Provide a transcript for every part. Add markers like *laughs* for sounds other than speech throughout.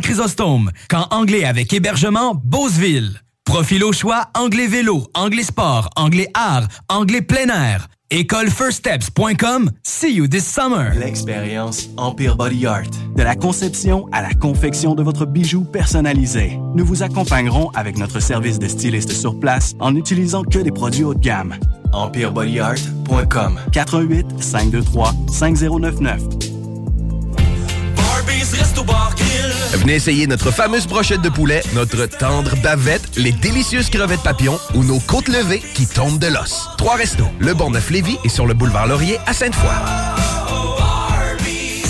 Chrysostome, quand anglais avec hébergement, Beauceville. Profil au choix, anglais vélo, anglais sport, anglais art, anglais plein air. Écolefirststeps.com. See you this summer. L'expérience Empire Body Art. De la conception à la confection de votre bijou personnalisé. Nous vous accompagnerons avec notre service de styliste sur place en n'utilisant que des produits haut de gamme. EmpireBodyArt.com 88 523 5099 Venez essayer notre fameuse brochette de poulet, notre tendre bavette, les délicieuses crevettes papillons ou nos côtes levées qui tombent de l'os. Trois restos, le Bonneuf Lévis et sur le boulevard Laurier à Sainte-Foy.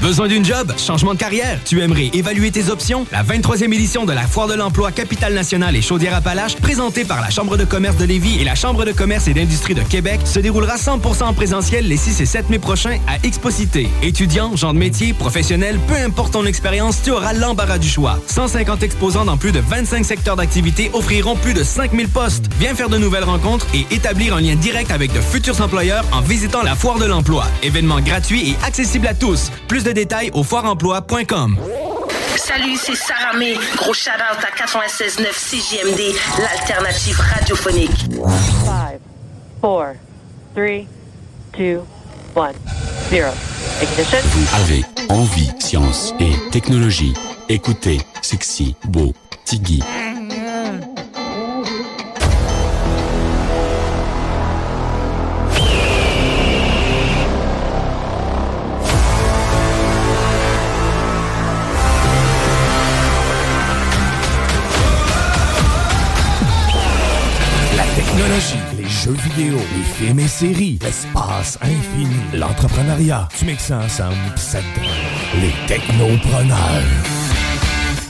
Besoin d'une job? Changement de carrière? Tu aimerais évaluer tes options? La 23e édition de la Foire de l'emploi Capitale Nationale et Chaudière-Appalaches, présentée par la Chambre de commerce de Lévis et la Chambre de commerce et d'industrie de Québec, se déroulera 100% en présentiel les 6 et 7 mai prochains à Exposité. Étudiants, gens de métier, professionnels, peu importe ton expérience, tu auras l'embarras du choix. 150 exposants dans plus de 25 secteurs d'activité offriront plus de 5000 postes. Viens faire de nouvelles rencontres et établir un lien direct avec de futurs employeurs en visitant la Foire de l'emploi. Événement gratuit et accessible à tous. Plus de détails au foireemploi.com. Salut, c'est Sarah May. Gros shout-out à 96.9 CJMD, l'alternative radiophonique. 5, 4, 3, 2, 1, 0. Ignition. Avec envie, science et technologie. Écoutez Sexy, Beau, Tiggy. Les films et séries, l'espace infini, l'entrepreneuriat. Tu mixes ça ensemble, ça les technopreneurs.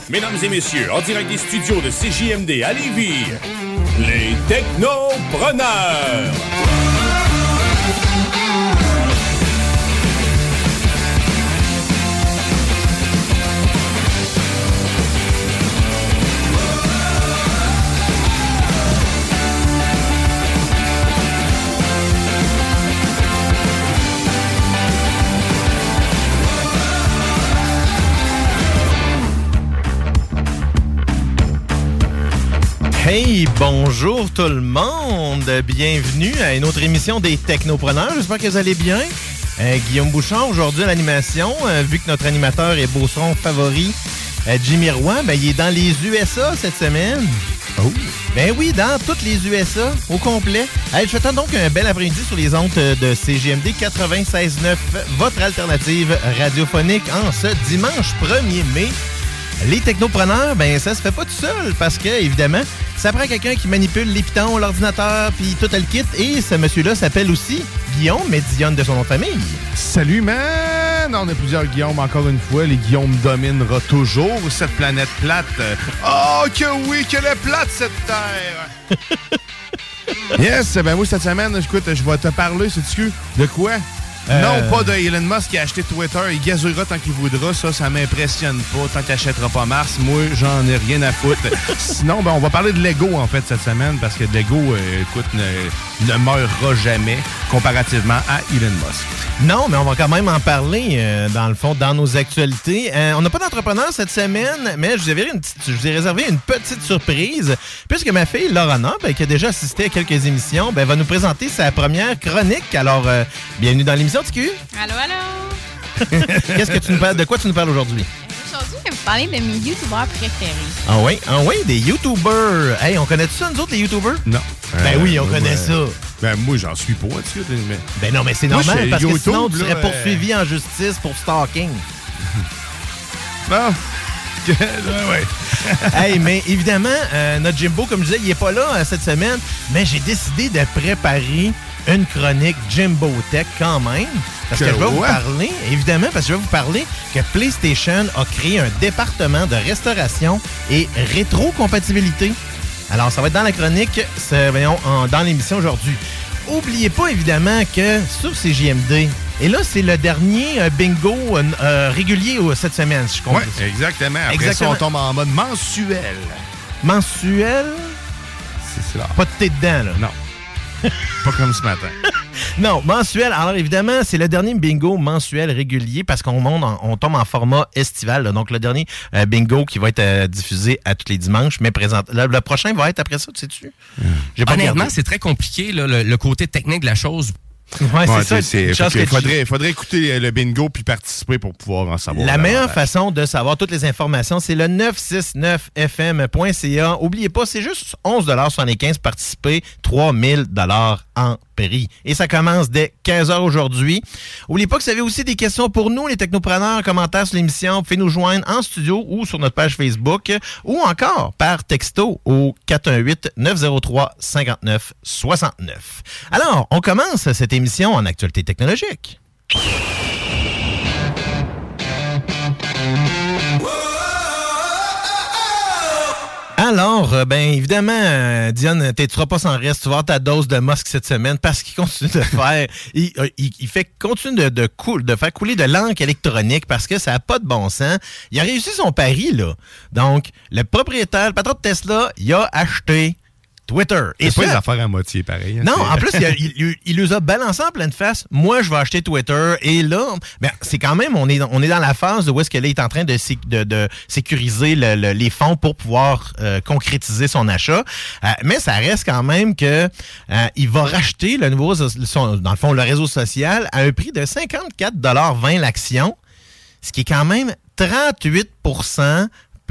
Mesdames et messieurs, en direct des studios de CJMD à Lévis, les technopreneurs. Hey, bonjour tout le monde. Bienvenue à une autre émission des Technopreneurs. J'espère que vous allez bien. Euh, Guillaume Bouchard, aujourd'hui à l'animation, euh, vu que notre animateur est Beauceron favori, euh, Jimmy Roy, ben, il est dans les USA cette semaine. Oh! Ben oui, dans toutes les USA, au complet. Hey, je souhaite donc un bel après-midi sur les ondes de CGMD 96.9, votre alternative radiophonique en ce dimanche 1er mai. Les technopreneurs, ben ça se fait pas tout seul parce que, évidemment, ça prend quelqu'un qui manipule les pitons, l'ordinateur, puis tout le kit. Et ce monsieur-là s'appelle aussi Guillaume, mais Dionne de son nom de famille. Salut, man! On a plusieurs Guillaume, encore une fois. Les Guillaume dominera toujours cette planète plate. Oh, que oui, qu'elle est plate, cette terre! *laughs* yes, ben oui, cette semaine, écoute, je vais te parler, sais-tu, de quoi? Euh, Non, pas de Elon Musk qui a acheté Twitter. Il gazouillera tant qu'il voudra. Ça, ça m'impressionne pas. Tant qu'il n'achètera pas Mars, moi, j'en ai rien à foutre. *laughs* Sinon, ben, on va parler de Lego, en fait, cette semaine, parce que Lego, euh, écoute, ne, ne meurra jamais comparativement à Elon Musk. Non, mais on va quand même en parler, euh, dans le fond, dans nos actualités. On n'a pas d'entrepreneur cette semaine, mais je vous, ai une petite- je vous ai réservé une petite surprise, puisque ma fille, Lorana, ben, qui a déjà assisté à quelques émissions, ben, va nous présenter sa première chronique. Alors, bienvenue dans l'émission, TQ. Allô, allô! *laughs* Qu'est-ce que tu nous parles, de quoi tu nous parles aujourd'hui? Aujourd'hui, je vais vous parler de mes youtubeurs préférés. Ah oui, ah oui, des YouTubers. Hey, on connaît ça, nous autres, les YouTubers? Non. Ben oui, on Euh, connaît ouais. ça. Ben, moi, j'en suis pas, tu sais, mais... Ben non, mais c'est normal, parce que YouTube, sinon, tu là, serais euh, poursuivi en justice pour stalking. *laughs* Bon. *laughs* ouais. hey, mais évidemment, euh, notre Jimbo, comme je disais, il n'est pas là euh, cette semaine, mais j'ai décidé de préparer une chronique Jimbo Tech quand même. Parce que, Que je vais vous parler, évidemment, parce que je vais vous parler que PlayStation a créé un département de restauration et rétrocompatibilité. Alors, ça va être dans la chronique, voyons, en- dans l'émission aujourd'hui. Oubliez pas, évidemment, que sur CJMD, et là, c'est le dernier euh, bingo euh, euh, régulier euh, cette semaine, si je comprends. Exactement. Après Exactement. ça, on tombe en mode mensuel. Mensuel? C'est ça. Pas de thé dedans, là. Non. *laughs* pas comme ce matin. *laughs* Non, mensuel. Alors évidemment, c'est le dernier bingo mensuel régulier parce qu'on monte en- on tombe en format estival. là. Donc le dernier euh, bingo qui va être euh, diffusé à tous les dimanches, mais présent. Le, le prochain va être après ça, tu sais-tu? J'ai pas Honnêtement, regardé. c'est très compliqué, là, le, le côté technique de la chose. Ouais, c'est ça. que que tu- faudrait, faudrait écouter le bingo puis participer pour pouvoir en savoir. La meilleure façon de savoir toutes les informations, c'est le 969fm.ca. Oubliez pas, c'est juste 11,75 pour participer, 3000 en Et ça commence dès 15h aujourd'hui. Oubliez pas que vous avez aussi des questions pour nous, les technopreneurs, commentaires sur l'émission. Vous pouvez nous joindre en studio ou sur notre page Facebook ou encore par texto au 418-903-5969. Alors, on commence cette émission en actualité technologique. Alors, euh, ben évidemment, euh, Diane, tu seras pas sans reste. Tu vas avoir ta dose de Musk cette semaine parce qu'il continue de faire, *laughs* il, euh, il- il fait continue de, de, de faire couler de l'encre électronique parce que ça n'a pas de bon sens. Il a réussi son pari là. Donc, le propriétaire, le patron de Tesla, il a acheté Twitter. C'est pas les affaires à moitié pareil. hein, non, en plus, il, a- il, il- il nous a balancé en pleine face. Moi, je vais acheter Twitter. Et là, ben, c'est quand même, on est, dans- on est dans la phase où est-ce qu'elle est en train de, sé- de, de sécuriser le- le- les fonds pour pouvoir euh, concrétiser son achat. Euh, mais ça reste quand même que euh, il va racheter le nouveau, son- dans le fond, le réseau social à un prix de 54,20 l'action, ce qui est quand même 38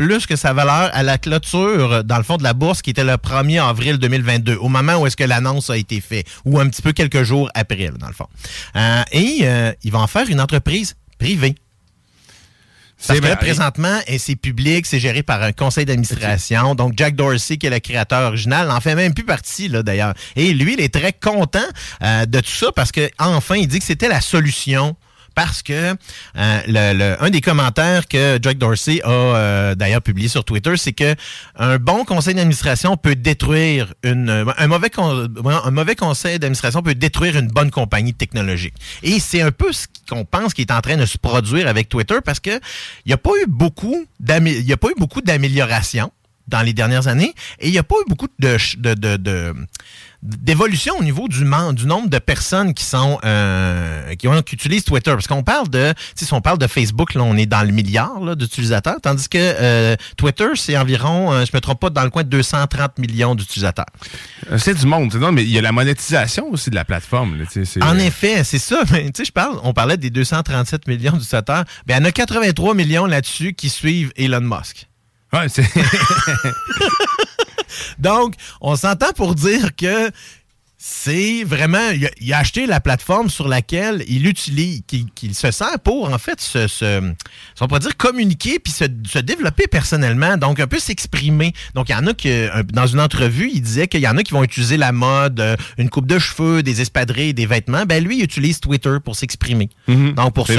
plus que sa valeur à la clôture, dans le fond, de la bourse qui était le 1er avril 2022, au moment où est-ce que l'annonce a été faite, ou un petit peu quelques jours après, là, dans le fond. Euh, et euh, il va en faire une entreprise privée. Parce que là, présentement, et c'est public, c'est géré par un conseil d'administration. Donc, Jack Dorsey, qui est le créateur original, n'en fait même plus partie, là, d'ailleurs. Et lui, il est très content euh, de tout ça parce que enfin, il dit que c'était la solution. Parce que euh, un des commentaires que Jack Dorsey a euh, d'ailleurs publié sur Twitter, c'est que un bon conseil d'administration peut détruire une un mauvais conseil d'administration peut détruire une bonne compagnie technologique. Et c'est un peu ce qu'on pense qui est en train de se produire avec Twitter parce que il n'y a pas eu beaucoup il y a pas eu beaucoup d'améliorations dans les dernières années et il n'y a pas eu beaucoup de- d'évolution au niveau du, du nombre de personnes qui sont euh, qui, ont- qui utilisent Twitter parce qu'on parle de si on parle de Facebook là on est dans le milliard d'utilisateurs tandis que euh, Twitter c'est environ euh, je me trompe pas dans le coin de 230 millions d'utilisateurs Euh, C'est du monde. Non, mais il y a la monétisation aussi de la plateforme. là, En effet, c'est ça. Mais je parle, on parlait des 237 millions d'utilisateurs. Ben, il y en a 83 millions là-dessus qui suivent Elon Musk. Ouais, c'est. *laughs* Donc, on s'entend pour dire que c'est vraiment. Il a, il a acheté la plateforme sur laquelle il utilise, qu'il se sert pour, en fait, se, se- on pourrait dire, communiquer puis se, se développer personnellement. Donc, un peu s'exprimer. Donc, il y en a qui, euh, dans une entrevue, il disait qu'il y en a qui vont utiliser la mode, euh, une coupe de cheveux, des espadrilles, des vêtements. Ben, lui, il utilise Twitter pour s'exprimer. Donc, pour se-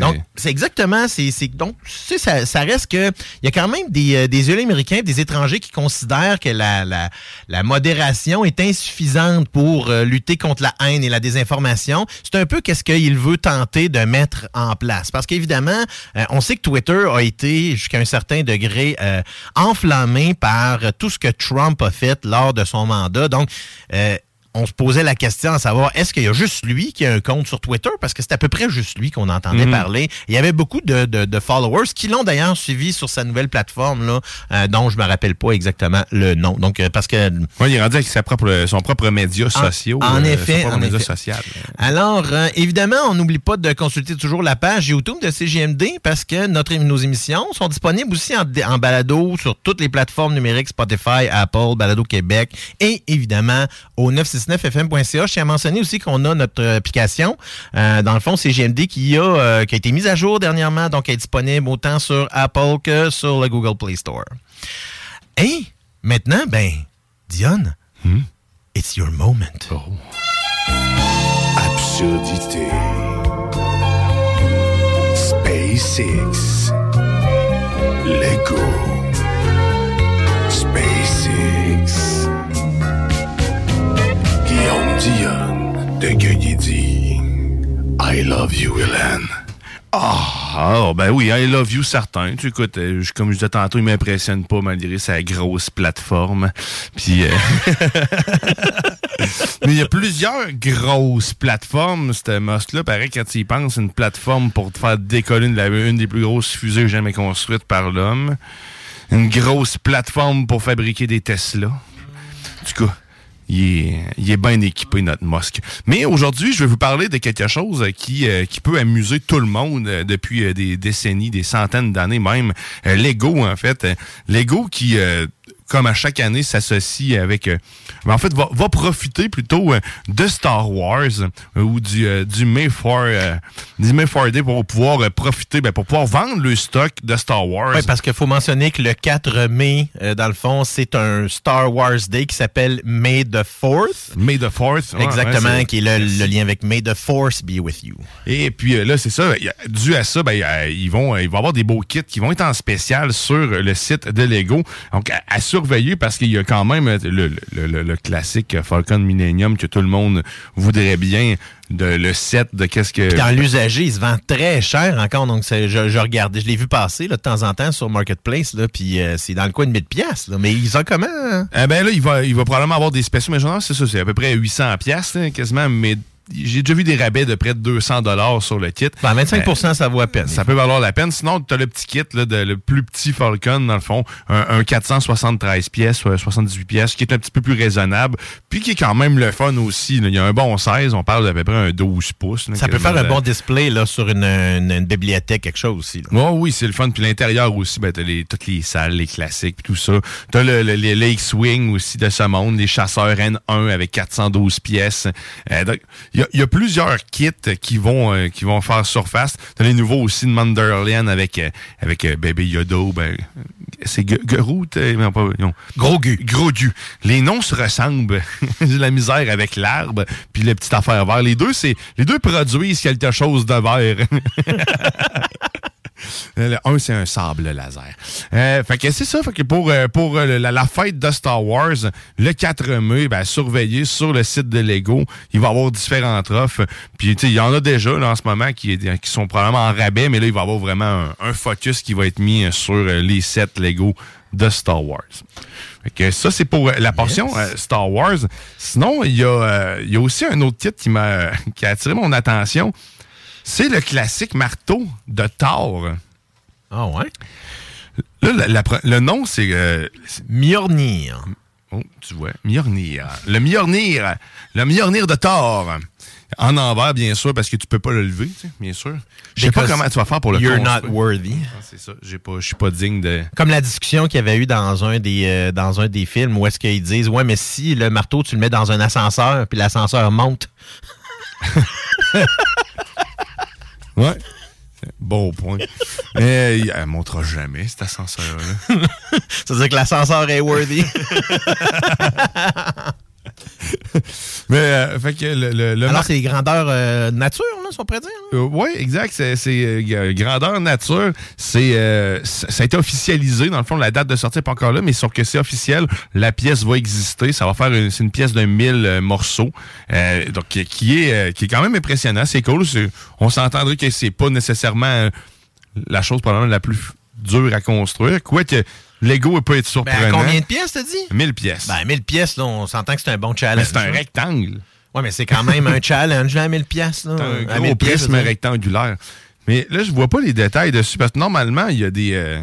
donc, c'est exactement, c'est, donc, tu sais, ça, ça reste que, il y a quand même des, euh, des yeux américains, des étrangers qui considèrent que la, la, la modération est insuffisante pour euh, lutter contre la haine et la désinformation. C'est un peu qu'est-ce qu'il veut tenter de mettre en place. Parce qu'évidemment, euh, on sait que Twitter a été jusqu'à un certain degré euh, enflammé par tout ce que Trump a fait lors de son mandat. Donc, on se posait la question à savoir est-ce qu'il y a juste lui qui a un compte sur Twitter? Parce que c'est à peu près juste lui qu'on entendait Mhm. parler. Il y avait beaucoup de, de- de followers qui l'ont d'ailleurs suivi sur sa nouvelle plateforme là, euh, dont je me rappelle pas exactement le nom. Donc euh, parce que Ouais, il est rendu avec sa propre, son propre média social. en euh, effet, Son propre en média effet. social. Alors, euh, évidemment, on n'oublie pas de consulter toujours la page YouTube de CGMD parce que notre, nos émissions sont disponibles aussi en, en balado sur toutes les plateformes numériques Spotify, Apple, Balado Québec et évidemment au 969fm.ca. Je tiens à mentionner aussi qu'on a notre application. Euh, dans le fond, CGMD qui, a, euh, qui a été mise à jour dernièrement, donc elle est disponible autant sur Apple que sur le Google Play Store. Et maintenant, ben, Dionne, it's your moment. Absurdité. SpaceX. Lego. Dion de dit I love you, Hélène. Ah, ah, ben oui, I love you, certain. Tu écoutes, euh, je- comme je disais tantôt, il m'impressionne pas malgré sa grosse plateforme. Puis, euh, *laughs* mais il y a plusieurs grosses plateformes, ce Musk-là. Pareil, quand tu y penses, une plateforme pour te faire décoller une, des plus grosses fusées jamais construites par l'homme. Une grosse plateforme pour fabriquer des Tesla. Tout cas, il est, il est bien équipé, notre Musk. Mais aujourd'hui, je vais vous parler de quelque chose qui, euh, qui peut amuser tout le monde euh, depuis euh, des décennies, des centaines d'années même. Lego, en fait. Lego qui, comme à chaque année, s'associe avec... euh, ben, en fait, va, va profiter plutôt euh, de Star Wars euh, ou du, du Mayfair, du Mayfair Day pour pouvoir profiter, ben, pour pouvoir vendre le stock de Star Wars. Oui, parce qu'il faut mentionner que le 4 mai, dans le fond, c'est un Star Wars Day qui s'appelle May the 4th. May the 4th. ouais, Exactement, ouais, qui est le, le lien avec May the Force be with you. Et puis là, c'est ça. Dû à ça, ben, ils vont, il va y avoir des beaux kits qui vont être en spécial sur le site de Lego. Donc, à surveiller parce qu'il y a quand même euh, le, le- le- le classique Falcon Millennium que tout le monde voudrait bien. De, le set de qu'est-ce que. Puis dans l'usager, il se vend très cher encore. Donc, je, je regarde, je l'ai vu passer là, de temps en temps sur Marketplace, là, puis euh, c'est dans le coin de 1000 pièces. Mais ils ont comment? hein? Eh ben là, il va, il va probablement avoir des spéciaux, mais genre, c'est ça, c'est à peu près 800 pièces quasiment, mais j'ai déjà vu des rabais de près de 200 dollars sur le kit. Ben, 25% ça vaut à peine. Ça peut valoir la peine. Sinon, tu as le petit kit, là, de, le plus petit Falcon, dans le fond, un, un 473 pièces, euh, 78 pièces, qui est un petit peu plus raisonnable, puis qui est quand même le fun aussi. là. Il y a un bon 16, on parle d'à peu près un 12 pouces. là, Ça peut faire un bon display là, sur une, une- une bibliothèque, quelque chose aussi. Ouais, oui, c'est le fun. Puis l'intérieur aussi, ben, t'as les, toutes les salles, les classiques, puis tout ça. T'as le, le, les, les X-Wing aussi de ce monde, les chasseurs N1 avec 412 pièces. Euh, donc, Il y, y a plusieurs kits qui vont, euh, qui vont faire surface. T'as les nouveaux aussi de Mandalorian avec, euh, avec euh, Baby Yoda. Ben, c'est Groot, non, pas, non. Gros Gu. Gros Gu. Les noms se ressemblent. *laughs* J'ai la misère avec l'arbre, puis le petit affaire vert. Les deux, c'est, les deux produisent quelque chose de vert. *laughs* Le un, c'est un sable laser. Euh, fait que c'est ça. Fait que pour, euh, pour euh, la, la fête de Star Wars, le 4 mai, ben, surveillez sur le site de Lego. Il va y avoir différentes offres. Puis, tu sais, il y en a déjà là, en ce moment qui, qui sont probablement en rabais, mais là, il va y avoir vraiment un, un focus qui va être mis sur les sets Lego de Star Wars. Fait que ça, c'est pour la portion euh, Star Wars. Sinon, il y, a, euh, y a aussi un autre titre qui m'a *laughs* qui a attiré mon attention. C'est le classique marteau de Thor. Ah ouais? Là, la- la pre- le nom, c'est... euh. Oh, tu vois, Mjolnir. Le Mjolnir. Le Mjolnir de Thor. En envers, bien sûr, parce que tu peux pas le lever, tu sais, bien sûr. Je sais pas comment tu vas faire pour le You're construire. not worthy. Ah, c'est ça. J'ai pas, je suis pas digne de... Comme la discussion qu'il y avait eu dans un des euh, dans un des films où est-ce qu'ils disent ouais mais si le marteau tu le mets dans un ascenseur puis l'ascenseur monte. *laughs* Ouais. Bon point. Mais elle montera jamais, cet ascenseur-là. *laughs* Ça veut dire que l'ascenseur est worthy. *laughs* *laughs* Mais, euh, fait que le, le, le Alors, mar- c'est les grandeurs euh, nature, là, si on pourrait dire. là. oui, exact. C'est euh, grandeur nature. C'est euh, ça a été officialisé. Dans le fond, la date de sortie n'est pas encore là, mais sauf que c'est officiel. La pièce va exister. Ça va faire une, c'est une pièce de 1000 euh, morceaux. Euh, donc, qui- est, euh, qui est quand même impressionnant. C'est cool. On s'entendrait que c'est pas nécessairement euh, la chose probablement la plus dure à construire. Quoique, Lego peut être Ben, surprenant. combien de pièces, t'as dit? 1000 pièces. Ben, 1000 pièces, là, on s'entend que c'est un bon challenge. Mais c'est un rectangle. Ouais, mais c'est quand même un challenge, là, à 1000 pièces, là. *laughs* Un 1000 gros prisme rectangulaire. Mais là, je vois pas les détails dessus parce que normalement, il y a des. euh,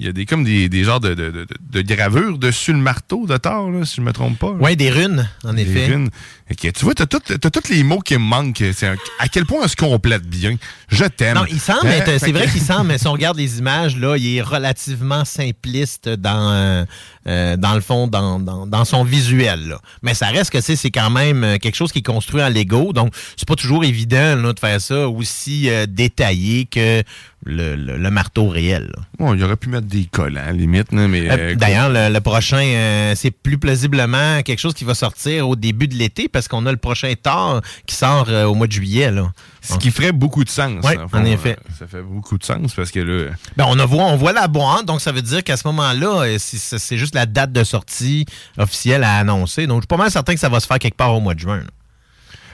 il y a des comme des, des genres de, de, de, de gravures dessus le marteau de Thor, là, si je me trompe pas. Ouais, des runes, en Des effet. runes. Ok, tu vois, t'as tous tous les mots qui me manquent. C'est un- à quel point on se complète bien? Je t'aime. Non, il semble Hein? C'est vrai qu'il semble, *laughs* mais si on regarde les images, là, il est relativement simpliste dans, euh, euh, dans le fond, dans, dans, dans son visuel. Là. Mais ça reste que c'est c'est quand même euh, quelque chose qui est construit en Lego. Donc, c'est pas toujours évident là, de faire ça aussi euh, détaillé que le, le- le marteau réel. Bon, il aurait pu mettre des collants, à la limite, mais. Euh, euh, D'ailleurs, le, le prochain, euh, c'est plus plaisiblement quelque chose qui va sortir au début de l'été parce qu'on a le prochain Thor qui sort euh, au mois de juillet. Là. Ce qui ferait beaucoup de sens. Oui, fond. en effet. Ça fait beaucoup de sens parce que là. Ben, on, a voit, on voit la boîte, donc ça veut dire qu'à ce moment-là, c'est c'est juste la date de sortie officielle à annoncer. Donc, je suis pas mal certain que ça va se faire quelque part au mois de juin. là.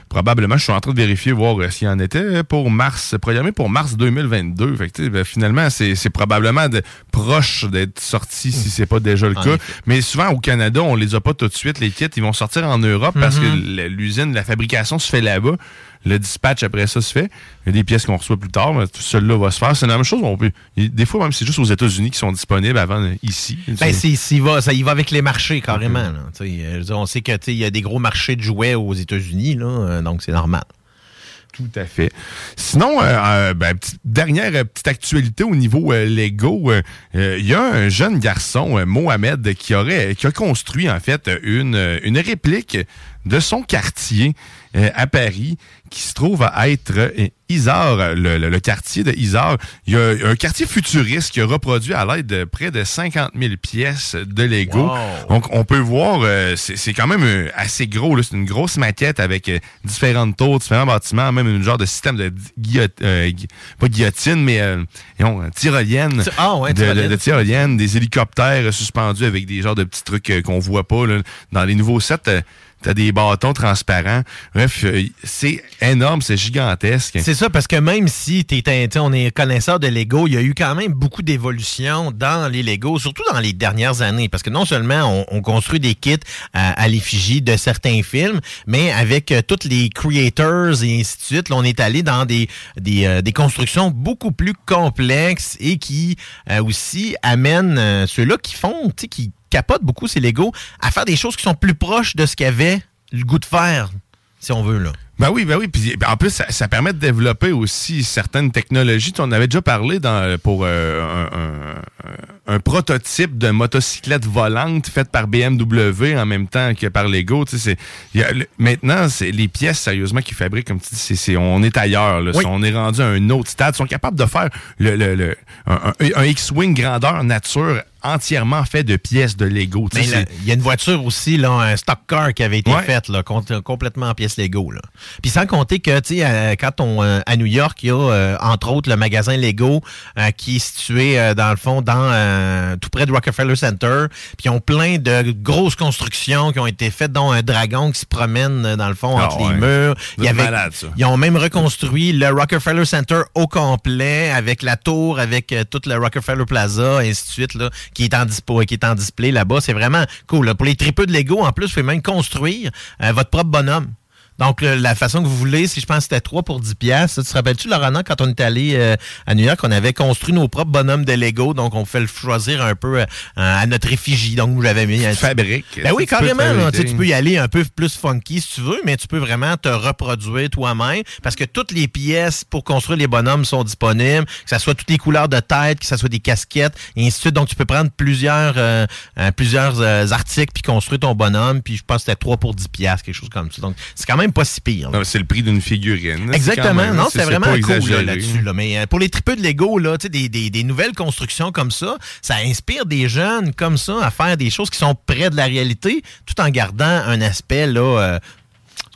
Probablement, je suis en train de vérifier, voir euh, s'il y en était pour mars, programmé pour mars 2022. Fait que, ben, finalement, c'est c'est probablement de- proche d'être sorti si c'est pas déjà le En cas. effet. Mais souvent, au Canada, on les a pas tout de suite, les kits. Ils vont sortir en Europe parce que Mhm. l- l'usine, la fabrication se fait là-bas. Le dispatch, après ça, se fait. Il y a des pièces qu'on reçoit plus tard, mais tout celui-là va se faire. C'est la même chose. On peut, il- des fois, même, c'est juste aux États-Unis qui sont disponibles avant euh, ici. Ben, c'est- va, ça y va avec les marchés carrément. là. Euh, dire, on sait que tu sais, il y a des gros marchés de jouets aux États-Unis, là, euh, donc c'est normal. Tout à fait. Sinon, euh, ben, petite- dernière petite actualité au niveau euh, Lego, euh, il y a un jeune garçon, Mohamed, qui aurait qui a construit en fait une, une réplique de son quartier euh, à Paris qui se trouve à être euh, Isard, le, le- le quartier de Isard. Il y a un quartier futuriste qui a reproduit à l'aide de près de 50 000 pièces de Lego. Wow. Donc, on peut voir, euh, c'est quand même euh, assez gros. C'est une grosse maquette avec euh, différentes tours, différents bâtiments, même une genre de système de guillotine, pas guillotine, mais euh, euh, tyrolienne. Ah ouais, de, de, tyrolienne. de tyrolienne, des hélicoptères suspendus avec des genres de petits trucs qu'on voit pas. là. Dans les nouveaux sets, t'as des bâtons transparents. Bref, euh, c'est énorme, c'est gigantesque. C'est ça, parce que même si t'es on est connaisseur de Lego, il y a eu quand même beaucoup d'évolution dans les Lego, surtout dans les dernières années. Parce que non seulement on, on construit des kits à, l'effigie de certains films, mais avec euh, tous les creators et ainsi de suite, on est allé dans des, des, euh, des constructions beaucoup plus complexes et qui euh, aussi amènent ceux-là qui font, tu sais, qui capotent beaucoup ces Lego à faire des choses qui sont plus proches de ce qu'ils avaient le goût de faire, si on veut, là. Ben oui, ben oui. Puis ben, en plus, ça, ça permet de développer aussi certaines technologies. Tu en avais déjà parlé dans, pour euh, un, un- un prototype de motocyclette volante faite par BMW en même temps que par Lego. Tu sais, c'est- il y a le- maintenant, c'est les pièces sérieusement qu'ils fabriquent, comme tu dis, c'est, c'est- on est ailleurs. là. Oui. On est rendu à un autre stade. Ils sont capables de faire le, le- le- un, un- un X-Wing grandeur nature entièrement fait de pièces de Lego. Il y a une voiture aussi, là, un stock car qui avait été Ouais. faite là, com- complètement en pièces Lego. Là. Puis sans compter que, tu sais, euh, quand on euh, à New York, il y a euh, entre autres le magasin Lego euh, qui est situé euh, dans le fond, dans euh, tout près de Rockefeller Center. Puis ils ont plein de grosses constructions qui ont été faites, dont un dragon qui se promène dans le fond Ah entre ouais. les murs. Malade, ça. Ils ont même reconstruit le Rockefeller Center au complet avec la tour, avec tout le Rockefeller Plaza, et ainsi de suite, là, qui est en dispo, qui est en display là-bas. C'est vraiment cool. là. Pour les tripeux de Lego, en plus, vous pouvez même construire euh, votre propre bonhomme. Donc, le- la façon que vous voulez, si je pense que c'était 3 pour 10 piastres. Tu te rappelles-tu, Laurent, quand on est allé euh, à New York, on avait construit nos propres bonhommes de Lego, donc on fait le choisir un peu euh, à notre effigie. Donc, j'avais mis... un- fabriques. Ben oui, carrément. là. fabriquer. Tu sais, tu peux y aller un peu plus funky si tu veux, mais tu peux vraiment te reproduire toi-même parce que toutes les pièces pour construire les bonhommes sont disponibles, que ce soit toutes les couleurs de tête, que ce soit des casquettes, et ainsi de suite. Donc, tu peux prendre plusieurs, euh, euh, plusieurs euh, articles puis construire ton bonhomme. Puis je pense que c'était 3 pour 10 piastres, quelque chose comme ça. Donc, c'est quand même pas si pire. C'est le prix d'une figurine. Exactement. Même- non, c'est- c'est vraiment cool là-dessus. là. Mais euh, pour les tripeux de Lego, là, des, des- des nouvelles constructions comme ça, ça inspire des jeunes comme ça à faire des choses qui sont près de la réalité, tout en gardant un aspect là, euh,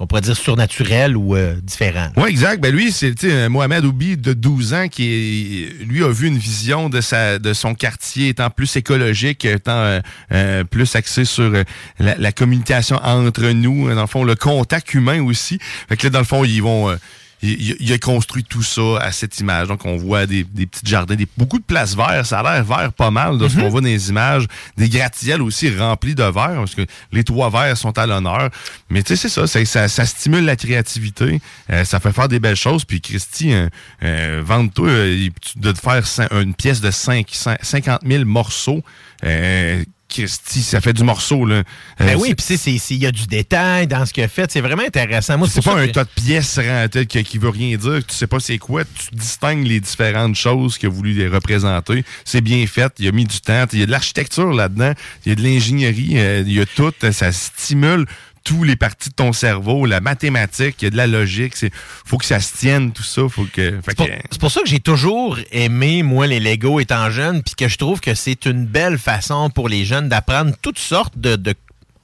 on pourrait dire surnaturel ou euh, différent. Oui, exact. Ben lui, c'est sais, Mohamed Oubi de 12 ans qui lui a vu une vision de sa de son quartier étant plus écologique, étant euh, euh, plus axé sur euh, la, la communication entre nous, dans le fond le contact humain aussi. Fait que là dans le fond ils vont euh, il, il a construit tout ça à cette image. Donc, on voit des, des petits jardins, des, beaucoup de places vertes. Ça a l'air vert pas mal de ce qu'on voit dans les images. Des gratte-ciels aussi remplis de verre, parce que les toits verts sont à l'honneur. Mais tu sais, c'est ça, ça, ça, stimule la créativité. Euh, ça fait faire des belles choses. Puis, Christy, euh, euh, vende-toi euh, de te faire une pièce de 5, 50 000 morceaux. Euh, Christy, ça fait du morceau, là. Ben Euh, oui, puis c'est- c'est- c'est- il y a du détail dans ce qu'il a fait. C'est vraiment intéressant. Moi, c'est pas un que- tas de pièces rentées qui, qui veut rien dire, tu sais pas c'est quoi, tu distingues les différentes choses qu'il a voulu les représenter. C'est bien fait, il a mis du temps, il y a de l'architecture là-dedans, il y a de l'ingénierie, euh, il y a tout, ça stimule tous les parties de ton cerveau, la mathématique, il y a de la logique, c'est faut que ça se tienne tout ça, faut que fait C'est pour, que- c'est pour ça que j'ai toujours aimé, moi, les Lego étant jeune, puis que je trouve que c'est une belle façon pour les jeunes d'apprendre toutes sortes de, de-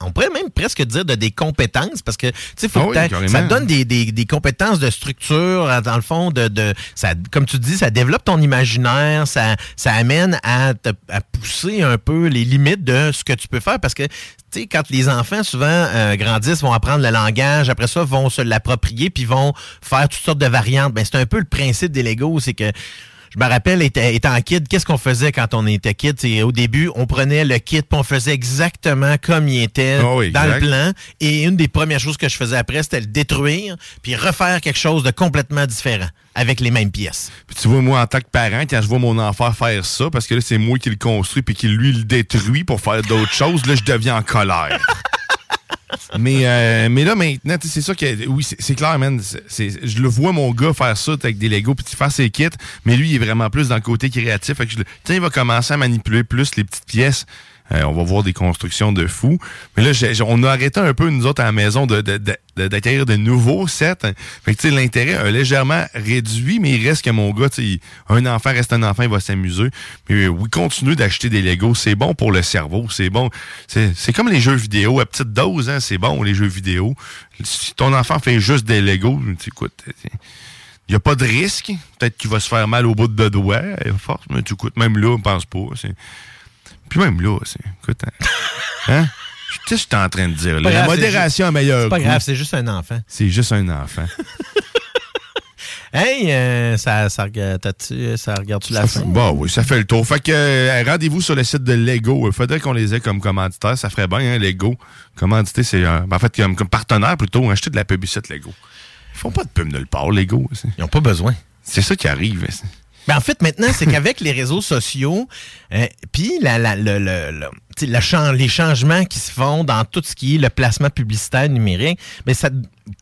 on pourrait même presque dire de des compétences, parce que, tu sais, faut Ah que oui, ça donne des, des- des compétences de structure, dans le fond, de, de ça, comme tu dis, ça développe ton imaginaire, ça, ça amène à, te- à pousser un peu les limites de ce que tu peux faire, parce que, tu sais, quand les enfants souvent euh, grandissent, vont apprendre le langage, après ça, vont se l'approprier, puis vont faire toutes sortes de variantes. Ben, c'est un peu le principe des Legos, c'est que je me rappelle, étant, kid, qu'est-ce qu'on faisait quand on était kid? Au début, on prenait le kit, puis on faisait exactement comme il était Ah oui, dans exact. le plan. Et une des premières choses que je faisais après, c'était le détruire, puis refaire quelque chose de complètement différent, avec les mêmes pièces. Puis tu vois, moi, en tant que parent, quand je vois mon enfant faire ça, parce que là, c'est moi qui le construis puis qui lui le détruit pour faire d'autres *laughs* choses, là, je deviens en colère. Mais, euh, mais là, maintenant, c'est ça que. Oui, c'est clair, man. je le vois, mon gars, faire ça avec des Legos puis faire ses kits, mais lui, il est vraiment plus dans le côté créatif. Fait il va commencer à manipuler plus les petites pièces. Euh, on va voir des constructions de fous. Mais là, j'ai- on a arrêté un peu, nous autres, à la maison, d'acquérir de nouveaux sets. Fait que, tu sais, l'intérêt a légèrement réduit, mais il reste que mon gars, un enfant reste un enfant, il va s'amuser. Mais oui, continue d'acheter des Legos. C'est bon pour le cerveau. C'est bon. C'est, comme les jeux vidéo. À petite dose, hein, c'est bon, les jeux vidéo. Si ton enfant fait juste des Legos, écoute, il n'y a pas de risque. Peut-être qu'il va se faire mal au bout de doigt, à force, mais tu écoutes, même là, on pense pas. Puis même là, c'est. Écoute, hein? *laughs* hein? Qu'est-ce que je suis en train de dire? Là? La grave, modération a meilleur C'est pas grave, c'est juste un enfant. C'est juste un enfant. *laughs* Hey, euh, ça, t'as-tu- ça regarde-tu la fin? Bon, oui, ça fait le tour. Fait que euh, rendez-vous sur le site de Lego. Il faudrait qu'on les ait comme commanditaires. Ça ferait bien, hein, Lego. Commandité, c'est euh, en fait comme, comme partenaire plutôt. Acheter de la publicité Lego. Ils font pas de pub nulle part, Lego. Ils n'ont pas besoin. C'est ça qui arrive. Hein. Ben, en fait, maintenant, c'est qu'avec les réseaux sociaux, euh, puis la, la, le, le- le- les changements qui se font dans tout ce qui est le placement publicitaire numérique, ben ça,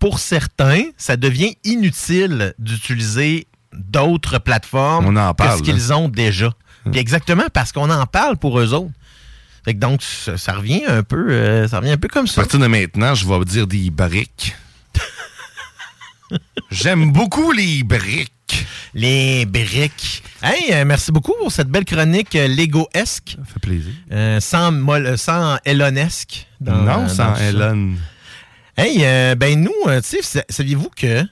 pour certains, ça devient inutile d'utiliser d'autres plateformes On en parle, que ce qu'ils ont déjà. Puis exactement parce qu'on en parle pour eux autres. Fait que donc, ça, ça revient un peu, euh, ça revient un peu comme À ça. partir de maintenant, je vais dire des briques. *laughs* J'aime beaucoup les briques. Les briques. Hey, euh, merci beaucoup pour cette belle chronique euh, Lego-esque. Ça fait plaisir. Euh, sans, sans Elonesque. dans- non, dans sans. Elon. Hey, euh, ben nous, euh, tu sais, sa- saviez-vous que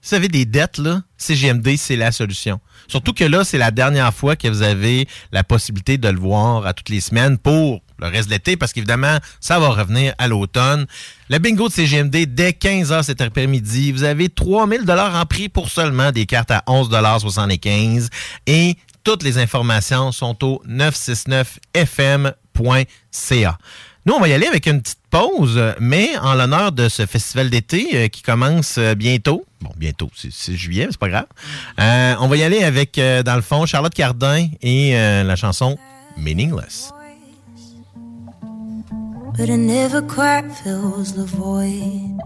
si vous avez des dettes, là, CGMD, c'est la solution. Surtout que là, c'est la dernière fois que vous avez la possibilité de le voir à toutes les semaines pour le reste de l'été, parce qu'évidemment, ça va revenir à l'automne. Le bingo de CGMD, dès 15h cet après-midi, vous avez 3000 dollars en prix pour seulement des cartes à 11,75 et toutes les informations sont au 969fm.ca. Nous, on va y aller avec une petite pause, mais en l'honneur de ce festival d'été euh, qui commence euh, bientôt. Bon, bientôt, c'est juillet, mais c'est pas grave. Euh, on va y aller avec, euh, dans le fond, Charlotte Cardin et euh, la chanson Meaningless. But it never quite fills the void.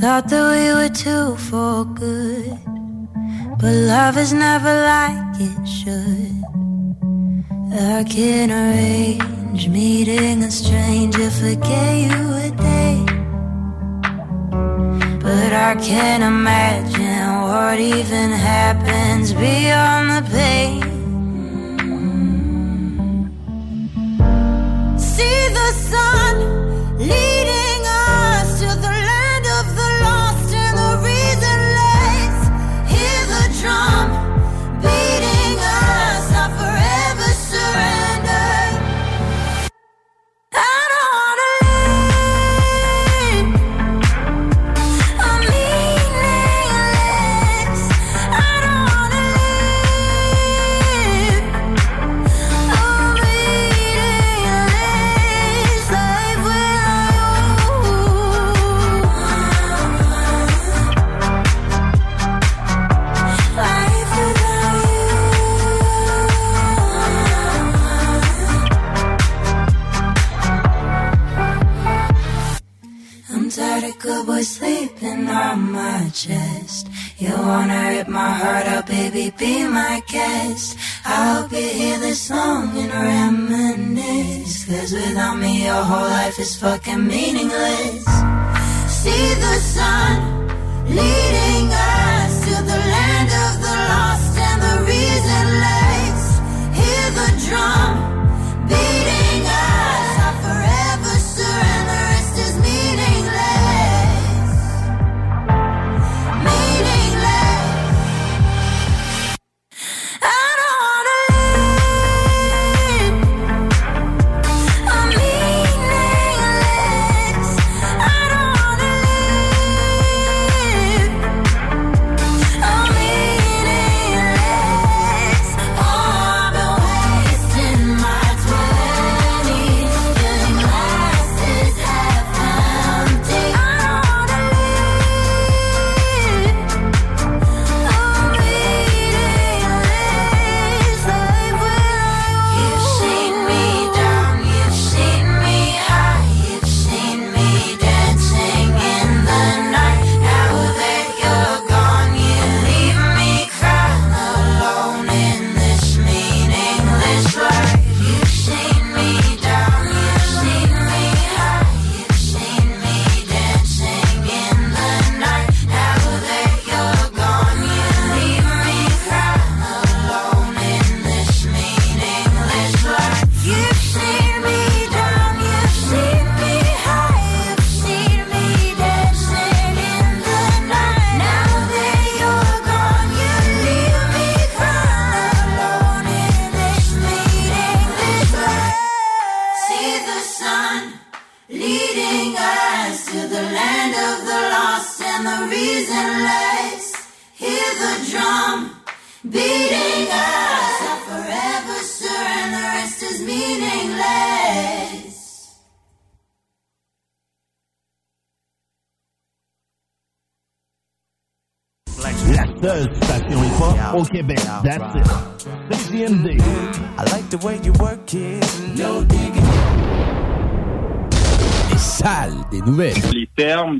Thought that we were two for good, but love is never like it should. I can arrange meeting a stranger, forget you a day. But I can't imagine what even happens beyond the pain. The sun leading on my chest. You wanna rip my heart out, baby, be my guest. I hope you hear this song and reminisce. Cause without me, your whole life is fucking meaningless. See the sun leading us to the land of the lost and the reasonless. Hear the drum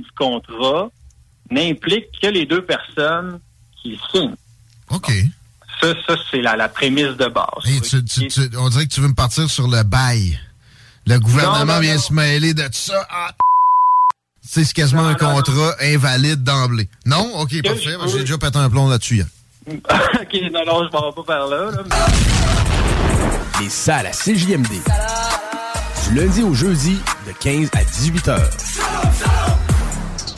Du contrat n'impliquent que les deux personnes qui le signent. OK. Ça, ça c'est la, la prémisse de base. Hey, tu- tu- tu- on dirait que tu veux me partir sur le bail. Le gouvernement Non, non, vient non. se mêler de ça. Ah, c'est c'est quasiment un contrat invalide d'emblée. Non? OK, parfait. J'ai déjà pété un plomb là-dessus. hier. *laughs* OK, non, non, je m'en vais pas par là. là. Les salles à CJMD. Du lundi au jeudi, de 15 à 18 heures.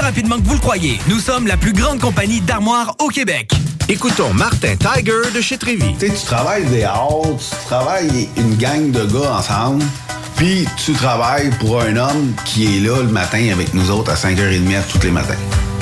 rapidement que vous le croyez. Nous sommes la plus grande compagnie d'armoires au Québec. Écoutons Martin Tiger de chez Trévi. Tu sais, tu travailles des heures, tu travailles une gang de gars ensemble, puis tu travailles pour un homme qui est là le matin avec nous autres à 5h30 tous les matins.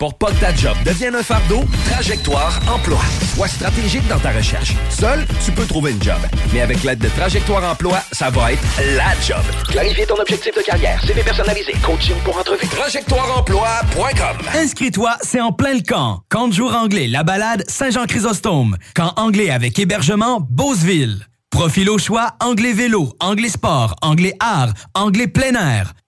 Pour pas que ta job devienne un fardeau, Trajectoire Emploi. Sois stratégique dans ta recherche. Seul, tu peux trouver une job. Mais avec l'aide de Trajectoire Emploi, ça va être la job. Clarifier ton objectif de carrière, CV personnalisé, coaching pour entrevue. TrajectoireEmploi.com Inscris-toi, c'est en plein le camp. Camp de jour anglais, la balade, Saint-Jean-Chrysostome. Camp anglais avec hébergement, Beauceville. Profil au choix, anglais vélo, anglais sport, anglais art, anglais plein air.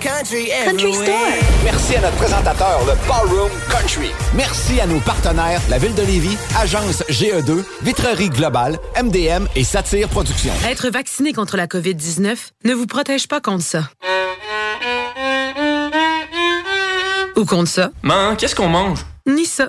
Country. Store. Merci à notre présentateur, le Ballroom Country. Merci à nos partenaires, la Ville de Lévis, Agence GE2, Vitrerie Globale, MDM et Satire Productions. Être vacciné contre la COVID-19 ne vous protège pas contre ça. Ou contre ça. Man, qu'est-ce qu'on mange? Ni ça.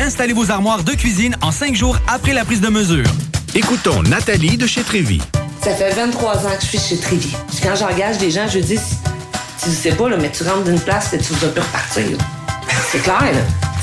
installer vos armoires de cuisine en cinq jours après la prise de mesure. Écoutons Nathalie de chez Trévi. Ça fait 23 ans que je suis chez. Puis Quand j'engage des gens, je dis, tu sais pas, là, mais tu rentres d'une place et tu vas plus repartir. C'est clair, là.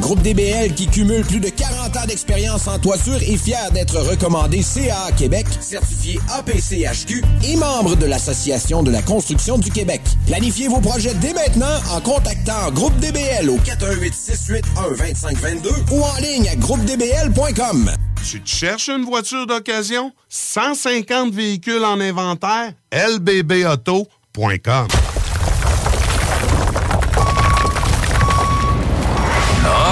Groupe DBL qui cumule plus de 40 ans d'expérience en toiture est fier d'être recommandé CA Québec, certifié APCHQ et membre de l'Association de la construction du Québec. Planifiez vos projets dès maintenant en contactant Groupe DBL au 418 681 2522 ou en ligne à groupedbl.com. Tu te cherches une voiture d'occasion? 150 véhicules en inventaire? LBBauto.com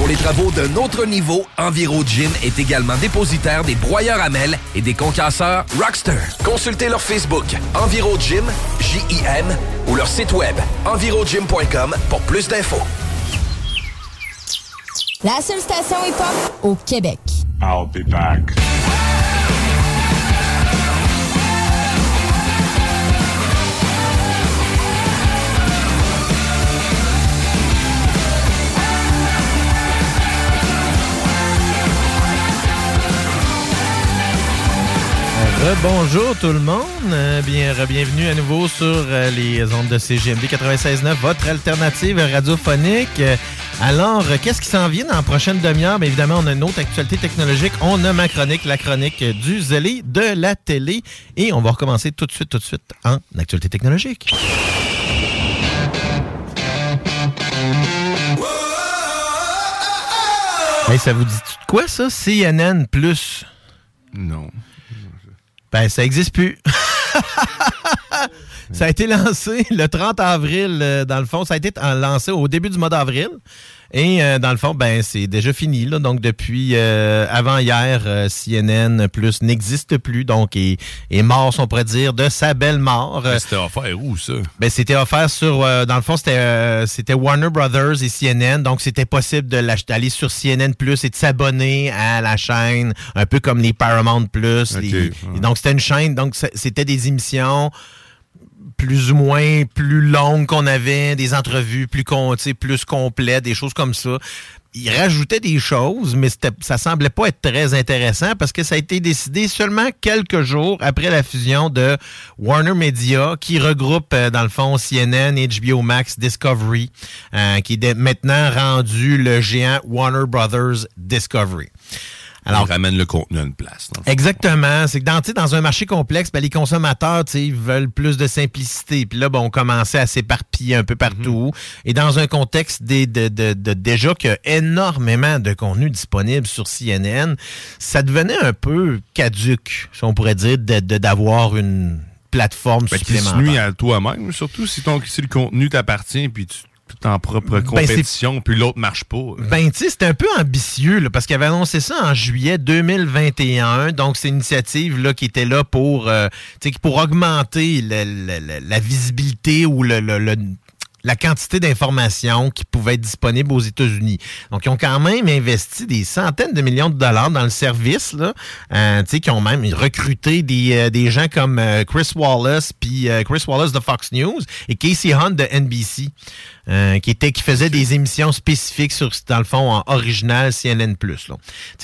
Pour les travaux d'un autre niveau, Enviro Gym est également dépositaire des broyeurs à mêles et des concasseurs Rockster. Consultez leur Facebook Enviro Gym, J-I-M, ou leur site web envirogym.com pour plus d'infos. La seule station hip-hop au Québec. I'll be back. Bonjour tout le monde, Euh, bien bienvenue à nouveau sur euh, les ondes de CGMD 96.9, votre alternative radiophonique. Euh, Alors, qu'est-ce qui s'en vient dans la prochaine demi-heure? Évidemment, on a une autre actualité technologique. On a ma chronique, la chronique du zélé de la télé. Et on va recommencer tout de suite, tout de suite en actualité technologique. Hey, ça vous dit de quoi ça? CNN Plus? Non. Ben, ça n'existe plus. *laughs* ça a été lancé le 30 avril, euh, dans le fond. Ça a été en- lancé au début du mois d'avril. Et euh, dans le fond, ben c'est déjà fini. Là. Donc, depuis euh, avant hier, euh, CNN Plus n'existe plus. Donc, est, est mort, on pourrait dire, de sa belle mort. C'était offert où, ça? ben, c'était offert sur. euh, dans le fond, c'était euh, c'était Warner Brothers et CNN. Donc, c'était possible de l'ach- d'aller sur CNN Plus et de s'abonner à la chaîne, un peu comme les Paramount Plus. Les- ouais. donc, c'était une chaîne. Donc, c'était des émissions plus ou moins plus longues qu'on avait, des entrevues plus, plus complètes, des choses comme ça. Il rajoutait des choses, mais ça semblait pas être très intéressant parce que ça a été décidé seulement quelques jours après la fusion de Warner Media, qui regroupe euh, dans le fond CNN, HBO Max, Discovery, euh, qui est maintenant rendu le géant Warner Brothers Discovery. Alors, on ramène le contenu à une place. Exactement. C'est que dans, dans un marché complexe, ben, les consommateurs tu sais, ils veulent plus de simplicité. Puis là, ben, on commençait à s'éparpiller un peu partout. Et dans un contexte des, de, de- de- déjà qu'il y a énormément de contenu disponible sur CNN, ça devenait un peu caduque, si on pourrait dire, de- d'avoir une plateforme Ben, qui se supplémentaire. nuit à toi-même, surtout si, ton, si le contenu t'appartient puis tu es en propre Ben, compétition puis l'autre marche pas. Ben, tu sais, c'était un peu ambitieux, là, parce qu'il avait annoncé ça en juillet 2021. Donc, c'est une initiative là, qui était là pour, euh, tu sais, pour augmenter le- la visibilité ou le, le- le- la quantité d'informations qui pouvaient être disponibles aux États-Unis. Donc, ils ont quand même investi des centaines de millions de dollars dans le service, là, euh, qui ont même recruté des, euh, des gens comme euh, Chris Wallace, puis euh, Chris Wallace de Fox News et Casey Hunt de NBC, qui était qui faisait des émissions spécifiques sur, dans le fond, en original CNN+. Là.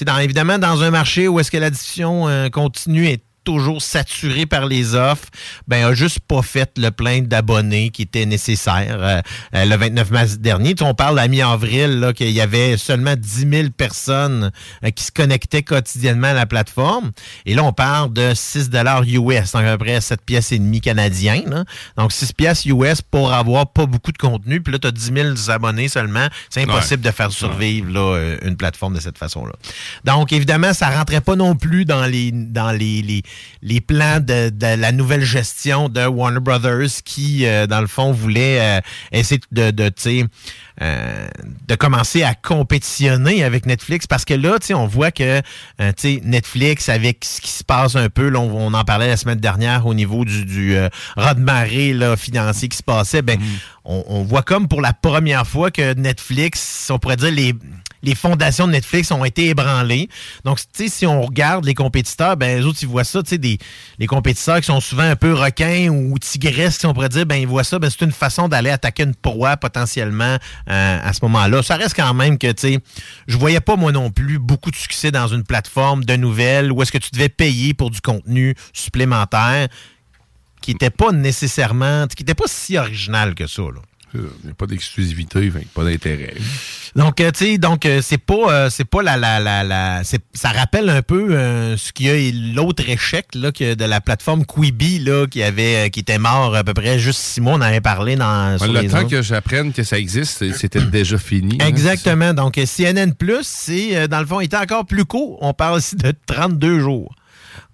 Dans, évidemment, dans un marché où est-ce que la diffusion euh, continue est toujours saturé par les offres, ben a juste pas fait le plein d'abonnés qui était nécessaire euh, euh, le 29 mars dernier. Tu on parle à mi-avril là, qu'il y avait seulement 10 000 personnes euh, qui se connectaient quotidiennement à la plateforme. Et là, on parle de 6 US, donc à peu près 7 pièces et demie canadiens. là. Donc 6 pièces US pour avoir pas beaucoup de contenu. Puis là, tu as 10 000 abonnés seulement. C'est impossible de faire survivre là, euh, une plateforme de cette façon-là. Donc, évidemment, ça rentrait pas non plus dans les, dans les, les, les plans de, de la nouvelle gestion de Warner Brothers qui, euh, dans le fond, voulait euh, essayer de, de, tu sais, euh, de commencer à compétitionner avec Netflix. Parce que là, tu sais, on voit que euh, tu sais, Netflix, avec ce qui se passe un peu, là, on, on en parlait la semaine dernière au niveau du, du euh, raz-de-marée là, financier qui se passait, ben, on, on voit comme pour la première fois que Netflix, on pourrait dire les les fondations de Netflix ont été ébranlées. Donc, si on regarde les compétiteurs, ben, les autres, ils voient ça, tu sais, des, les compétiteurs qui sont souvent un peu requins ou tigresses, si on pourrait dire, ben, ils voient ça, ben, c'est une façon d'aller attaquer une proie potentiellement euh, à ce moment-là. Ça reste quand même que, tu sais, je voyais pas, moi non plus, beaucoup de succès dans une plateforme de nouvelles où est-ce que tu devais payer pour du contenu supplémentaire qui n'était pas nécessairement, qui n'était pas si original que ça, là. Il n'y a pas d'exclusivité, pas d'intérêt. Donc, euh, tu sais, donc euh, c'est pas, euh, c'est pas la, la, la, ça rappelle un peu ce qu'il y a l'autre échec là que de la plateforme Quibi là qui avait, qui était mort à peu près juste six mois. On en avait parlé dans. sur le les temps que j'apprenne que ça existe, c'était déjà fini. hein. Exactement. Donc, CNN Plus, c'est, dans le fond, il était encore plus court. On parle ici de 32 jours.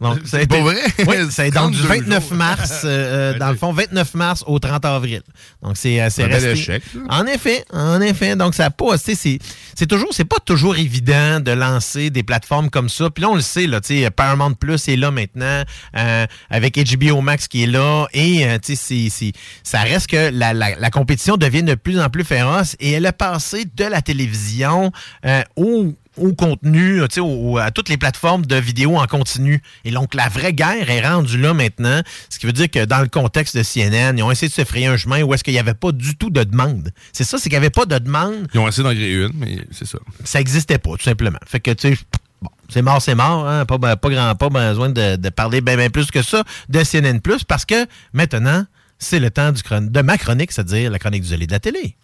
Donc, ça a C'est été- pas vrai? Oui, c'est donc du 32 29 jours. mars, euh, euh, dans le fond, 29 mars au 30 avril. Donc, c'est euh, c'est Un bel resté. échec. En effet, en effet. Donc, ça a pas, tu sais, c'est c'est toujours, c'est pas toujours évident de lancer des plateformes comme ça. Puis là, on le sait, là, tu sais, Paramount Plus est là maintenant, euh, avec HBO Max qui est là. Et, euh, tu sais, c'est- c'est- ça reste que la, la- la compétition devient de plus en plus féroce et elle a passé de la télévision euh, au au contenu, au- à toutes les plateformes de vidéos en continu. Et donc, la vraie guerre est rendue là maintenant, ce qui veut dire que dans le contexte de CNN, ils ont essayé de se frayer un chemin où est-ce qu'il n'y avait pas du tout de demande. C'est ça, c'est qu'il n'y avait pas de demande. Ils ont essayé d'en créer une, mais c'est ça. Ça n'existait pas, tout simplement. Fait que, tu sais, bon, c'est mort, c'est mort. Hein? Pas, pas, grand, pas besoin de, de parler bien plus que ça de CNN+, parce que maintenant, c'est le temps du de ma chronique, c'est-à-dire la chronique du zélé de la télé.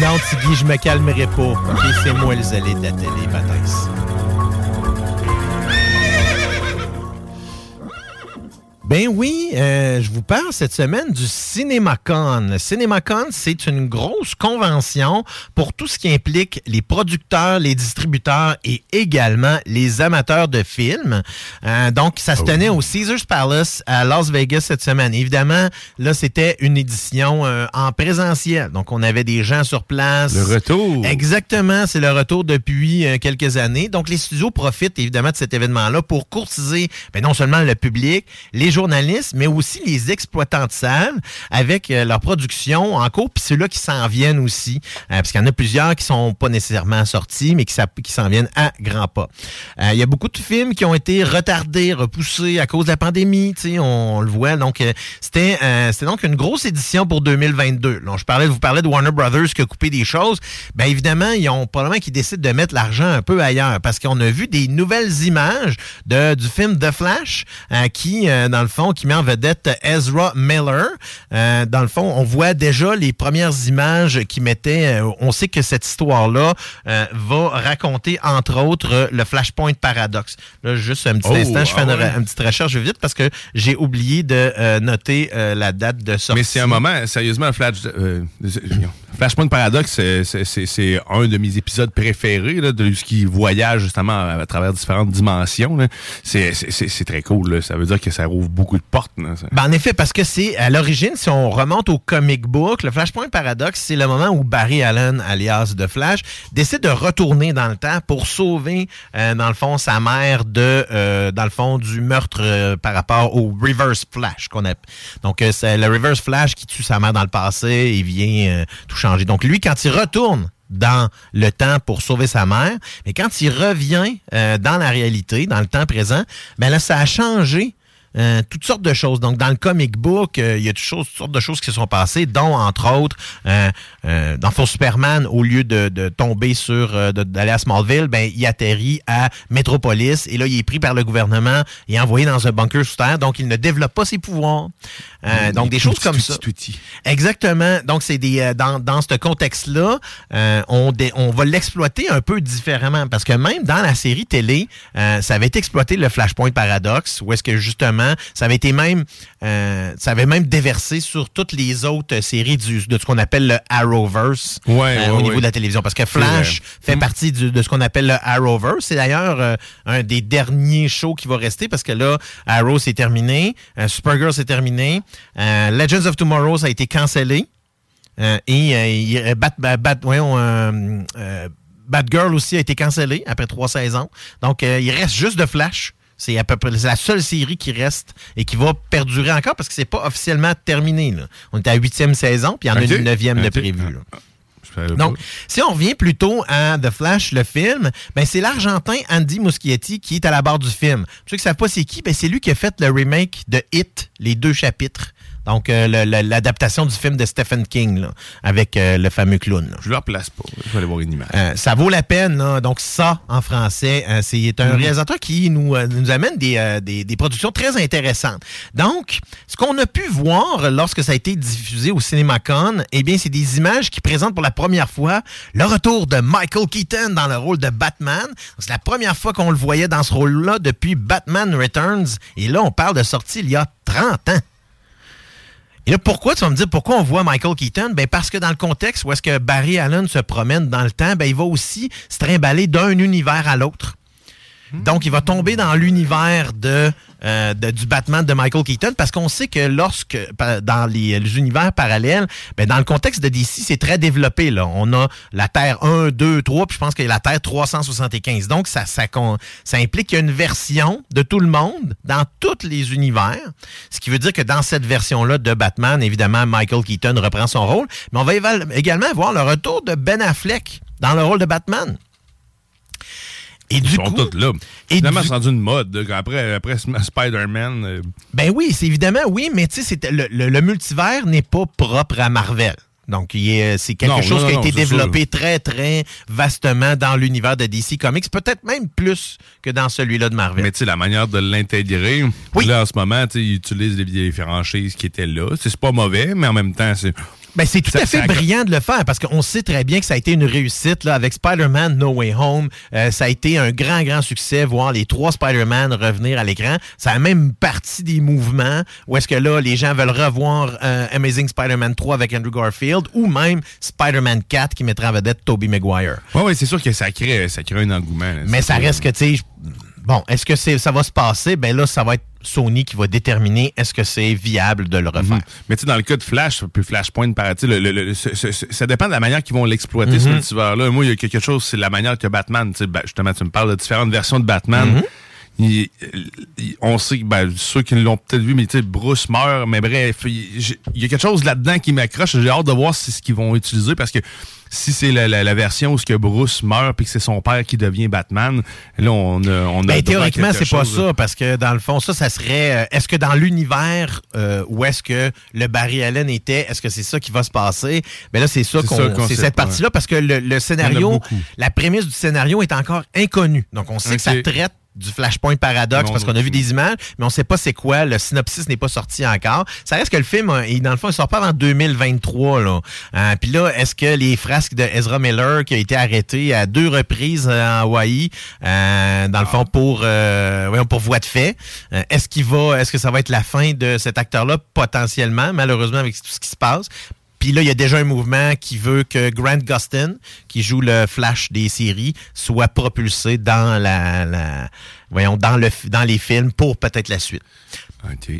Non, Tiggy, je me calmerai pas. OK, c'est moi le zélé de la télé, Baptiste. Ben oui, euh, je vous parle cette semaine du CinemaCon. Le CinemaCon, c'est une grosse convention pour tout ce qui implique les producteurs, les distributeurs et également les amateurs de films. Euh, donc, ça se tenait au Caesars Palace à Las Vegas cette semaine. Évidemment, là, c'était une édition euh, en présentiel. Donc, on avait des gens sur place. Le retour. Exactement, c'est le retour depuis euh, quelques années. Donc, les studios profitent évidemment de cet événement-là pour courtiser ben, non seulement le public, les journalistes, mais aussi les exploitants de salles avec euh, leur production en cours, puis ceux-là qui s'en viennent aussi, euh, parce qu'il y en a plusieurs qui sont pas nécessairement sortis, mais qui, s'en viennent à grands pas. Euh, Il y a beaucoup de films qui ont été retardés, repoussés à cause de la pandémie, on, on le voit. Donc, euh, c'était donc une grosse édition pour 2022. Donc, je parlais, vous parlais de Warner Brothers qui a coupé des choses. Ben évidemment, ils ont probablement qui décident de mettre l'argent un peu ailleurs parce qu'on a vu des nouvelles images de, du film The Flash qui, dans le fond, qui met en vedette Ezra Miller. Euh, dans le fond, on voit déjà les premières images qui mettaient. euh, on sait que cette histoire-là euh, va raconter, entre autres, le Flashpoint Paradox. Là, juste un petit Oh, instant, je fais ah une, ouais. une petite recherche vite parce que j'ai oublié de noter la date de sortie. Mais c'est un moment, sérieusement, Flash, Flashpoint Paradox, c'est- un de mes épisodes préférés, là, de ce qui voyage justement à, à travers différentes dimensions. C'est très cool. là. Ça veut dire que ça rouvre beaucoup de portes. là. Ben, en effet, parce que c'est à l'origine, si on remonte au comic book, le Flashpoint Paradox, c'est le moment où Barry Allen, alias de Flash, décide de retourner dans le temps pour sauver, euh, dans le fond, sa mère de, euh, dans le fond, du meurtre euh, par rapport au Reverse Flash qu'on a. Donc, euh, c'est le Reverse Flash qui tue sa mère dans le passé et vient euh, tout changer. Donc, lui, quand il retourne dans le temps pour sauver sa mère, mais quand il revient euh, dans la réalité, dans le temps présent, ben là, ça a changé euh, toutes sortes de choses. Donc, dans le comic book, euh, il y a toutes, sortes de choses qui se sont passées, dont, entre autres, euh, dans Faux Superman, au lieu de, tomber sur, d'aller à Smallville, ben, il atterrit à Metropolis, et là, il est pris par le gouvernement et envoyé dans un bunker sous terre, donc il ne développe pas ses pouvoirs. Euh, donc, des choses comme ça. Exactement. Donc, c'est des euh, dans, dans ce contexte-là, euh, on, dé- on va l'exploiter un peu différemment parce que même dans la série télé, euh, ça avait été exploité le Flashpoint Paradox, où est-ce que justement, ça avait été même, euh, ça avait même déversé sur toutes les autres séries du, de ce qu'on appelle le Arrowverse Ouais, euh, ouais, au niveau de la télévision. Parce que. Flash fait partie du- de ce qu'on appelle le Arrowverse. C'est d'ailleurs euh, un des derniers shows qui va rester parce que là, Arrow c'est terminé, Supergirl c'est terminé, euh, Legends of Tomorrow ça a été cancellé euh, et euh, il- Bat, Bat, Bat- voyons, Batgirl aussi a été cancellé après trois saisons. Donc euh, il reste juste de Flash. C'est à peu près la seule série qui reste et qui va perdurer encore parce que c'est pas officiellement terminé. là. On est à la huitième saison, puis il y en a une neuvième de prévue. Donc, si on revient plutôt à The Flash, le film, ben c'est l'Argentin Andy Muschietti qui est à la barre du film. Pour ceux qui ne savent pas c'est qui, ben c'est lui qui a fait le remake de Hit, les deux chapitres. Donc, euh, le- le- l'adaptation du film de Stephen King, là, avec euh, le fameux clown. là. Je leur place pas. Je vais aller voir une image. Euh, ça vaut la peine. là. Donc, ça, en français, c'est un Mhm. réalisateur qui nous, nous amène des, des- des productions très intéressantes. Donc, ce qu'on a pu voir lorsque ça a été diffusé au CinemaCon, eh bien, c'est des images qui présentent pour la première fois le retour de Michael Keaton dans le rôle de Batman. C'est la première fois qu'on le voyait dans ce rôle-là depuis Batman Returns. Et là, on parle de sortie il y a 30 ans. Et là, pourquoi, tu vas me dire, pourquoi on voit Michael Keaton? Ben parce que dans le contexte où est-ce que Barry Allen se promène dans le temps, ben il va aussi se trimballer d'un univers à l'autre. Donc, il va tomber dans l'univers de, euh, de- du Batman de Michael Keaton parce qu'on sait que lorsque, dans les, univers parallèles, ben, dans le contexte de DC, c'est très développé. Là. On a la Terre 1, 2, 3, puis je pense qu'il y a la Terre 375. Donc, ça, ça, ça implique qu'il y a une version de tout le monde dans tous les univers. Ce qui veut dire que dans cette version-là de Batman, évidemment, Michael Keaton reprend son rôle. Mais on va également voir le retour de Ben Affleck dans le rôle de Batman. Et Ils du sont coup, tous là. et Finalement, du- c'est rendu une mode. Après, après Spider-Man, euh, Ben oui, c'est évidemment oui, mais tu sais, le, le- le multivers n'est pas propre à Marvel. Donc, il est- c'est quelque Non, chose non, qui a non, été développé très, très vastement dans l'univers de DC Comics, peut-être même plus que dans celui-là de Marvel. Mais tu sais, la manière de l'intégrer, là, en ce moment, tu sais, ils utilisent les, les franchises qui étaient là. C'est pas mauvais, mais en même temps, c'est... Ben, c'est tout Ça- à fait ça- brillant de le faire parce qu'on sait très bien que ça a été une réussite là, avec Spider-Man No Way Home. Euh, ça a été un grand, grand succès, voir les trois Spider-Man revenir à l'écran. Ça a même parti des mouvements où est-ce que là, les gens veulent revoir euh, Amazing Spider-Man 3 avec Andrew Garfield ou même Spider-Man 4 qui mettra en vedette Tobey Maguire. Oui, oui, c'est sûr que ça crée, ça crée un engouement. là. Mais ça reste que, tu sais, bon, est-ce que c'est, ça va se passer? Ben là, ça va être Sony qui va déterminer est-ce que c'est viable de le refaire. Mhm. Mais tu sais, dans le cas de Flash, puis Flashpoint, par- tu sais, le- le- le- ce- ce- ce- ça dépend de la manière qu'ils vont l'exploiter, ce Mhm. multivers-là. Moi, il y a quelque chose, c'est la manière que Batman, tu sais, ben, justement, tu me parles de différentes versions de Batman. Mhm. Il- il- on sait que ben, ceux qui l'ont peut-être vu, mais tu sais, Bruce meurt, mais bref, il y a quelque chose là-dedans qui m'accroche. J'ai hâte de voir si c'est ce qu'ils vont utiliser parce que si c'est la, la- la version où ce que Bruce meurt puis que c'est son père qui devient Batman, là on a, on a Ben, théoriquement, c'est pas ça, parce que dans le fond, ça, ça serait. euh, est-ce que dans l'univers euh, où est-ce que le Barry Allen était, est-ce que c'est ça qui va se passer? Ben là, c'est ça qu'on. C'est cette partie-là, ouais. parce que le, scénario, la prémisse du scénario est encore inconnue. Donc, on sait que ça traite du Flashpoint Paradox Non, parce qu'on a vu des images, mais on sait pas c'est quoi. Le synopsis n'est pas sorti encore. Ça reste que le film, euh, il- dans le fond, il sort pas en 2023. Là. Euh, Puis là, est-ce que les frasques de Ezra Miller, qui a été arrêté à deux reprises euh, en Hawaï, euh, dans le fond, pour, euh, voyons, pour voie de fait, euh, est-ce qu'il va, est-ce que ça va être la fin de cet acteur-là? Potentiellement, malheureusement, avec tout ce qui se passe? Puis là, il y a déjà un mouvement qui veut que Grant Gustin, qui joue le Flash des séries, soit propulsé dans la, la- voyons, dans le, dans les films pour peut-être la suite.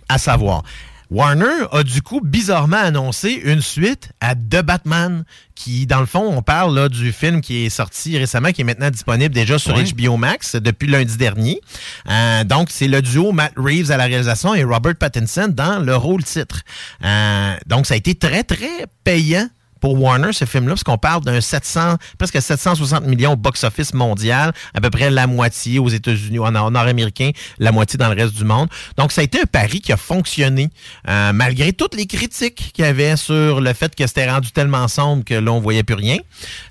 À savoir. Warner a du coup bizarrement annoncé une suite à The Batman, qui, dans le fond, on parle là, du film qui est sorti récemment, qui est maintenant disponible déjà sur Ouais. HBO Max depuis lundi dernier. Euh, donc, c'est le duo Matt Reeves à la réalisation et Robert Pattinson dans le rôle titre. Euh, donc, ça a été très, très payant pour Warner, ce film-là, parce qu'on parle d'un 700, presque 760 millions au box-office mondial, à peu près la moitié aux États-Unis, en en nord-américain, la moitié dans le reste du monde. Donc, ça a été un pari qui a fonctionné, euh, malgré toutes les critiques qu'il y avait sur le fait que c'était rendu tellement sombre que là, on voyait plus rien.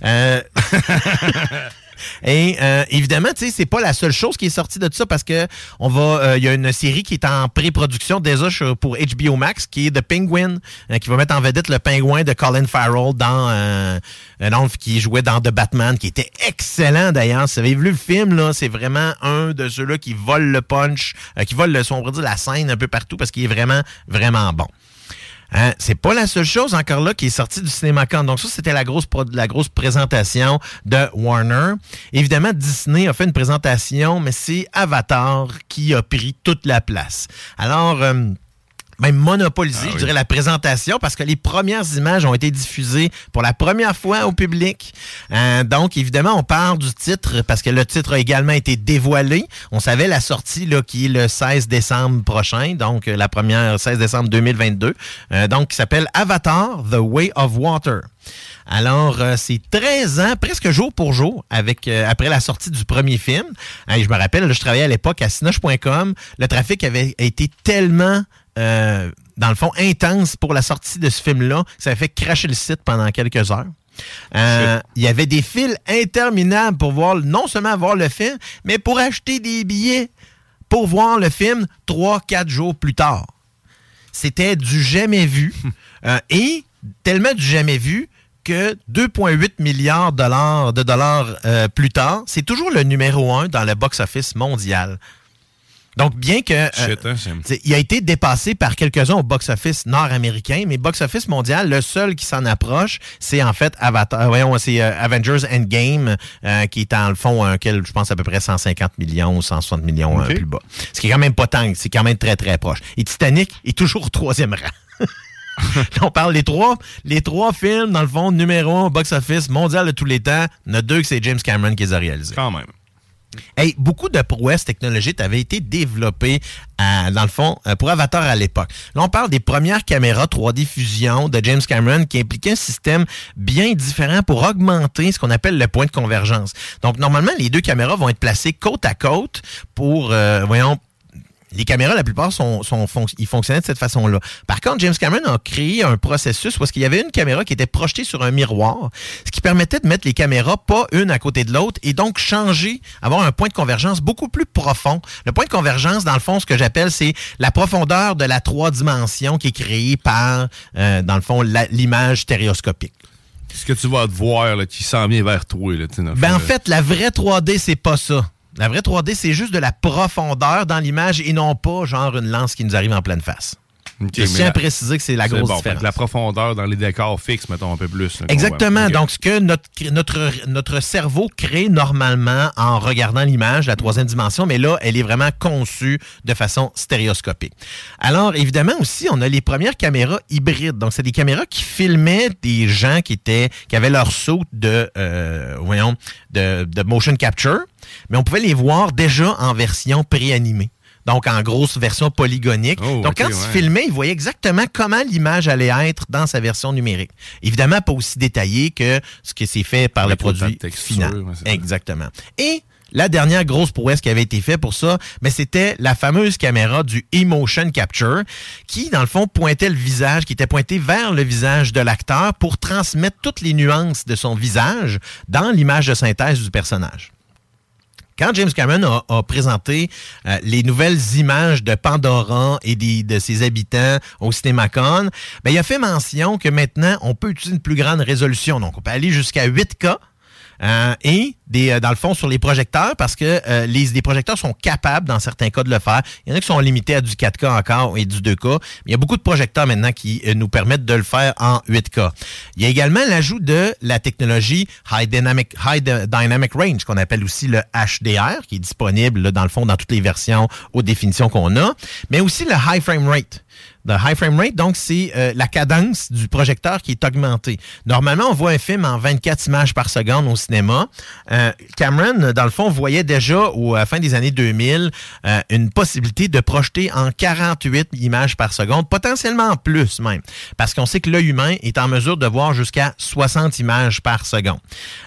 Euh, *laughs* *laughs* Et euh, évidemment, tu sais, c'est pas la seule chose qui est sortie de ça parce que on va, euh, il y a une série qui est en pré-production déjà pour HBO Max, qui est The Penguin, euh, qui va mettre en vedette le pingouin de Colin Farrell dans, un autre qui jouait dans The Batman, qui était excellent d'ailleurs. Si vous avez vu le film là, c'est vraiment un de ceux-là qui vole le punch, qui vole le, on pourrait dire, la scène un peu partout parce qu'il est vraiment, vraiment bon. Hein, c'est pas la seule chose encore là qui est sortie du CinemaCon. Donc ça, c'était la grosse la grosse présentation de Warner. Évidemment, Disney a fait une présentation, mais c'est Avatar qui a pris toute la place. Alors, euh, même monopolisé, je dirais, la présentation parce que les premières images ont été diffusées pour la première fois au public. Euh, donc, évidemment, on parle du titre parce que le titre a également été dévoilé. On savait la sortie là, qui est le 16 décembre prochain, donc euh, la première 16 décembre 2022, euh, donc qui s'appelle Avatar, The Way of Water. Alors, euh, c'est 13 ans, presque jour pour jour, avec euh, après la sortie du premier film. Hein, je me rappelle, là, je travaillais à l'époque à Cinoche.com. Le trafic avait été tellement euh, dans le fond, intense pour la sortie de ce film-là. Ça a fait cracher le site pendant quelques heures. Euh, il y avait des fils interminables pour voir, non seulement voir le film, mais pour acheter des billets pour voir le film trois, quatre jours plus tard. C'était du jamais vu. *laughs* Euh, et tellement du jamais vu que 2,8 milliards de dollars, de dollars euh, plus tard, c'est toujours le numéro un dans le box-office mondial. Donc, bien que euh, Shit, hein, c'est- il a été dépassé par quelques-uns au box-office nord-américain, mais box-office mondial, le seul qui s'en approche, c'est en fait Avatar, voyons, c'est euh, Avengers Endgame, euh, qui est en le fond, un quel, je pense, à peu près 150 millions ou 160 millions euh, Ok. plus bas. Ce qui est quand même pas tant, c'est quand même très, très proche. Et Titanic est toujours au troisième rang. Là, *laughs* on parle les trois, les trois films, dans le fond, numéro un au box-office mondial de tous les temps. Il y en a deux que c'est James Cameron qui les a réalisés. Quand même. Hey, beaucoup de prouesses technologiques avaient été développées, à- dans le fond, euh, pour Avatar à l'époque. Là, on parle des premières caméras 3D fusion de James Cameron qui impliquaient un système bien différent pour augmenter ce qu'on appelle le point de convergence. Donc, normalement, les deux caméras vont être placées côte à côte pour, euh, voyons, les caméras, la plupart, sont, sont ils fonctionnaient de cette façon-là. Par contre, James Cameron a créé un processus où qu'il y avait une caméra qui était projetée sur un miroir, ce qui permettait de mettre les caméras pas une à côté de l'autre et donc changer, avoir un point de convergence beaucoup plus profond. Le point de convergence, dans le fond, ce que j'appelle, c'est la profondeur de la trois dimensions qui est créée par, euh, dans le fond, l'image stéréoscopique. Ce que tu vas te voir là, qui s'en vient vers toi. Là, Ben, en fait, la vraie 3D, c'est pas ça. La vraie 3D, c'est juste de la profondeur dans l'image et non pas genre une lance qui nous arrive en pleine face. Ok, Je tiens à préciser que c'est la grosse bon, différence. La profondeur dans les décors fixes, mettons un peu plus. là, Exactement. Donc, ce que notre, notre, notre cerveau crée normalement en regardant l'image, la troisième dimension, mais là, elle est vraiment conçue de façon stéréoscopique. Alors, évidemment aussi, on a les premières caméras hybrides. Donc, c'est des caméras qui filmaient des gens qui étaient, qui avaient leur saut de, euh, voyons, de, de motion capture, mais on pouvait les voir déjà en version préanimée. Donc, en grosse version polygonique. Oh, Donc, quand ouais. tu filmais, il voyait exactement comment l'image allait être dans sa version numérique. Évidemment, pas aussi détaillé que ce que c'est fait par Avec le produit texture, final. ouais. Exactement. Et la dernière grosse prouesse qui avait été faite pour ça, mais c'était la fameuse caméra du Emotion Capture qui, dans le fond, pointait le visage, qui était pointé vers le visage de l'acteur pour transmettre toutes les nuances de son visage dans l'image de synthèse du personnage. Quand James Cameron a, présenté euh, les nouvelles images de Pandora et de ses habitants au CinemaCon, ben, il a fait mention que maintenant, on peut utiliser une plus grande résolution. Donc, on peut aller jusqu'à 8K. Euh, et des, euh, dans le fond sur les projecteurs parce que euh, les, projecteurs sont capables dans certains cas de le faire. Il y en a qui sont limités à du 4K encore et du 2K. Mais il y a beaucoup de projecteurs maintenant qui nous permettent de le faire en 8K. Il y a également l'ajout de la technologie High Dynamic, High Dy- Dynamic Range, qu'on appelle aussi le HDR, qui est disponible dans le fond dans toutes les versions haute définition qu'on a, mais aussi le High Frame Rate. Le high frame rate, donc, c'est euh, la cadence du projecteur qui est augmentée. Normalement, on voit un film en 24 images par seconde au cinéma. Euh, Cameron, dans le fond, voyait déjà, au, à la fin des années 2000, euh, une possibilité de projeter en 48 images par seconde, potentiellement en plus même, parce qu'on sait que l'œil humain est en mesure de voir jusqu'à 60 images par seconde.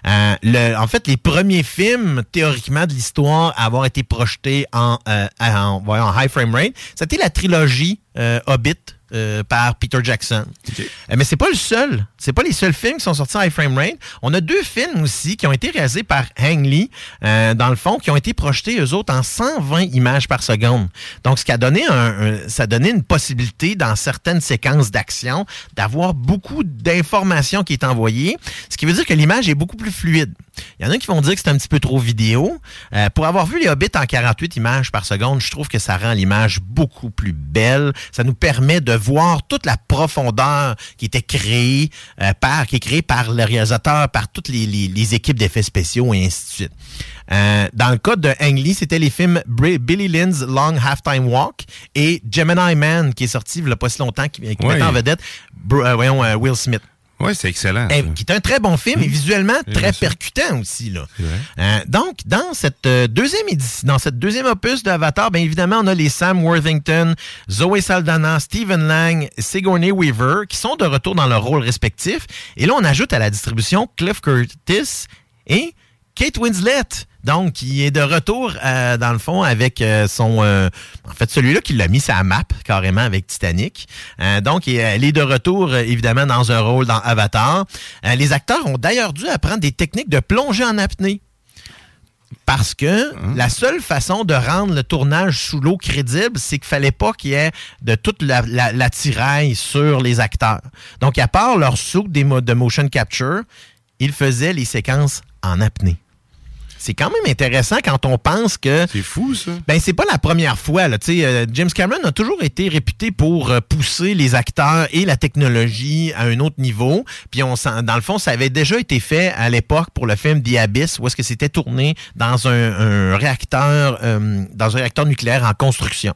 Euh, le- en fait, les premiers films, théoriquement, de l'histoire à avoir été projetés en, euh, en, en high frame rate, c'était la trilogie Hobbit euh, par Peter Jackson. Euh, mais c'est pas le seul. C'est pas les seuls films qui sont sortis en high frame rate. On a deux films aussi qui ont été réalisés par Ang Lee, euh, dans le fond, qui ont été projetés eux autres en 120 images par seconde. Donc, ce qui a donné un, un- ça a donné une possibilité dans certaines séquences d'action d'avoir beaucoup d'informations qui est envoyée, ce qui veut dire que l'image est beaucoup plus fluide. Il y en a qui vont dire que c'est un petit peu trop vidéo. Euh, pour avoir vu les Hobbits en 48 images par seconde, je trouve que ça rend l'image beaucoup plus belle. Ça nous permet de voir toute la profondeur qui était créée euh, par, qui est créée par le réalisateur, par toutes les, les- les équipes d'effets spéciaux et ainsi de suite. Euh, dans le cas de Ang Lee, c'était les films Billy Lynn's Long Halftime Walk et Gemini Man qui est sorti il n'y a pas si longtemps, qui, qui mettait en vedette Br- euh, voyons, Will Smith. Oui, c'est excellent. Ça. qui est un très bon film et visuellement J'ai très percutant aussi. Là. Euh, donc, dans cette, euh, deuxième édition, dans cette deuxième opus d'Avatar, bien évidemment, on a les Sam Worthington, Zoe Saldana, Stephen Lang, Sigourney Weaver, qui sont de retour dans leurs rôles respectifs. Et là, on ajoute à la distribution Cliff Curtis et Kate Winslet Donc, il est de retour, euh, dans le fond, avec euh, son... euh, en fait, celui-là qui l'a mis sa map, carrément, avec Titanic. Euh, donc, il- elle est de retour, évidemment, dans un rôle dans Avatar. Euh, les acteurs ont d'ailleurs dû apprendre des techniques de plongée en apnée. Parce que la seule façon de rendre le tournage sous l'eau crédible, c'est qu'il fallait pas qu'il y ait de toute la, la, la tiraille sur les acteurs. Donc, à part leur mo- de motion capture, ils faisaient les séquences en apnée. C'est quand même intéressant quand on pense que. C'est fou, ça. Ben, c'est pas la première fois. Là. Tu sais, euh, James Cameron a toujours été réputé pour euh, pousser les acteurs et la technologie à un autre niveau. Puis, on sent- dans le fond, ça avait déjà été fait à l'époque pour le film The Abyss, où est-ce que c'était tourné dans un, un réacteur, euh, dans un réacteur nucléaire en construction.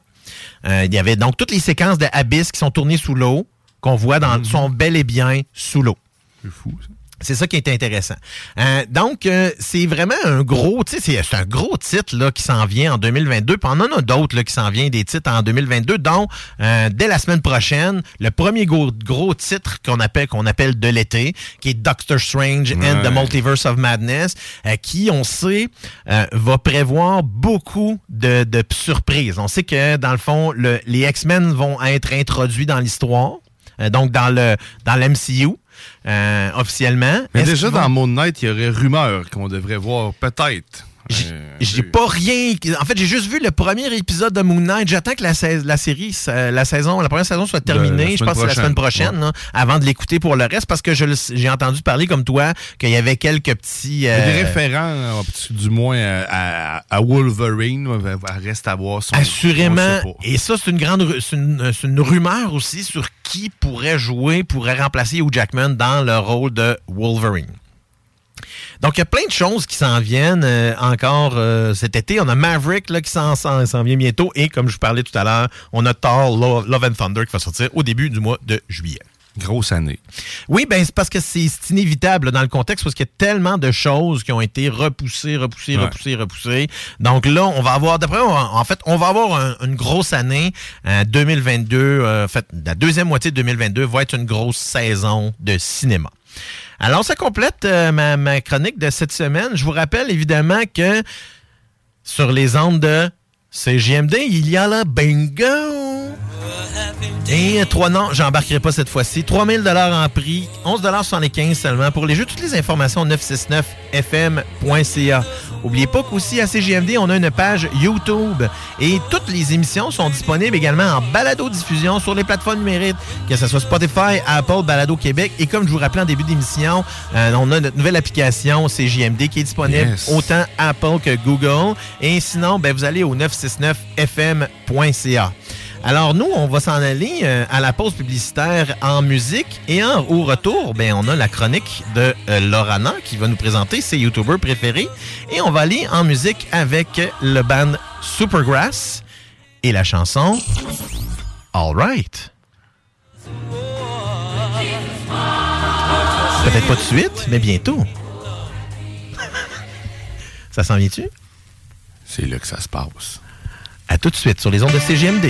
Euh, il y avait donc toutes les séquences de Abyss qui sont tournées sous l'eau, qu'on voit dans, sont bel et bien sous l'eau. C'est fou, ça. C'est ça qui est intéressant. Euh, donc, euh, c'est vraiment un gros, tu sais, c'est- un gros titre là, qui s'en vient en 2022. Puis on en a d'autres là, qui s'en viennent, des titres en 2022, dont euh, dès la semaine prochaine, le premier gros, gros titre qu'on appelle, qu'on appelle de l'été, qui est Doctor Strange and the. Multiverse of Madness, euh, qui, on sait, euh, va prévoir beaucoup de, de surprises. On sait que, dans le fond, le- les X-Men vont être introduits dans l'histoire, donc dans le dans l'MCU. Euh, officiellement. Mais déjà, dans Moon Knight, il y aurait rumeur qu'on devrait voir peut-être. Euh, J'ai pas rien. En fait, j'ai juste vu le premier épisode de Moon Knight. J'attends que la, sais- la série, la saison, la première saison soit terminée. Je pense que c'est la semaine prochaine. là, avant de l'écouter pour le reste, parce que j'ai entendu parler comme toi qu'il y avait quelques petits. A des euh, référents, euh, du moins, euh, à, à Wolverine. euh, Reste à voir son. Assurément. Et ça, c'est une grande, une, c'est une rumeur aussi sur qui pourrait jouer, pourrait remplacer Hugh Jackman dans le rôle de Wolverine. Donc, il y a plein de choses qui s'en viennent euh, encore euh, cet été. On a Maverick là, qui s'en, vient bientôt. Et comme je vous parlais tout à l'heure, on a Thor Love, Love and Thunder qui va sortir au début du mois de juillet. Grosse année. Oui, ben c'est parce que c'est inévitable là, dans le contexte parce qu'il y a tellement de choses qui ont été repoussées, repoussées, Ouais. repoussées, repoussées. Donc là, on va avoir, d'après moi, en fait, on va avoir un- une grosse année euh, 2022. euh, en fait, la deuxième moitié de 2022 va être une grosse saison de cinéma. Alors, ça complète euh, ma, chronique de cette semaine. Je vous rappelle évidemment que sur les ondes de CGMD, il y a le bingo. Et trois non, j'embarquerai pas cette fois-ci. 3000 dollars en prix, 11 dollars seulement pour les jeux. Toutes les informations 969fm.ca. Oubliez pas qu'aussi à CGMD, on a une page YouTube et toutes les émissions sont disponibles également en balado diffusion sur les plateformes numériques, que ce soit Spotify, Apple, Balado Québec et comme je vous rappelais en début d'émission, euh, on a notre nouvelle application CGMD qui est disponible Yes. autant Apple que Google et sinon ben, vous allez au 969fm.ca. Alors nous, on va s'en aller euh, à la pause publicitaire en musique et en, au retour, ben, on a la chronique de euh, Lorana qui va nous présenter ses youtubeurs préférés et on va aller en musique avec le band Supergrass et la chanson All Right. Peut-être pas tout de suite, mais bientôt. *laughs* Ça s'en vient-tu? C'est là que ça se passe. À tout de suite sur les ondes de CGMD.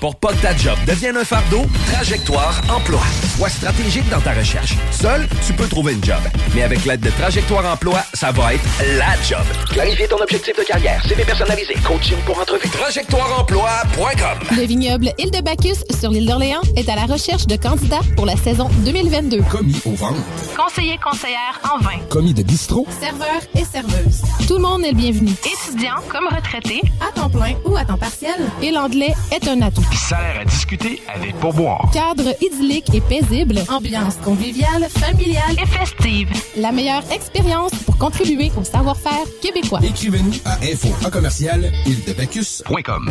Pour pas que ta job devienne un fardeau, Trajectoire Emploi. Sois stratégique dans ta recherche. Seul, tu peux trouver une job. Mais avec l'aide de Trajectoire Emploi, ça va être la job. Clarifier ton objectif de carrière, CV personnalisé, coaching pour entrevue. TrajectoireEmploi.com Le vignoble Île de Bacchus sur l'île d'Orléans est à la recherche de candidats pour la saison 2022. Commis au ventre. Conseiller conseillère en vin. Commis de bistrot. Serveur et serveuse. Tout le monde est le bienvenu. Étudiant comme retraité, à temps plein ou à temps partiel. Et l'anglais est un atout. Salaire à discuter avec pourboire. Cadre idyllique et paisible. Ambiance conviviale, familiale et festive. La meilleure expérience pour contribuer au savoir-faire québécois. Écrivez-nous à info à commercial île-de-bacchus.com.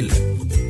Brasil.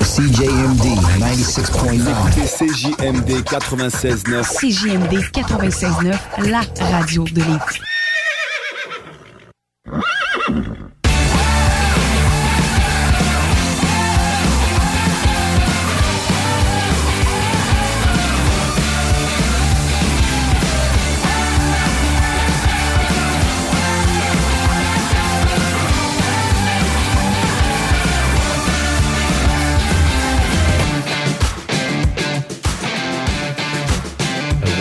CJMD 96.9. CJMD 96.9. CJMD 96.9, la radio de Lévis.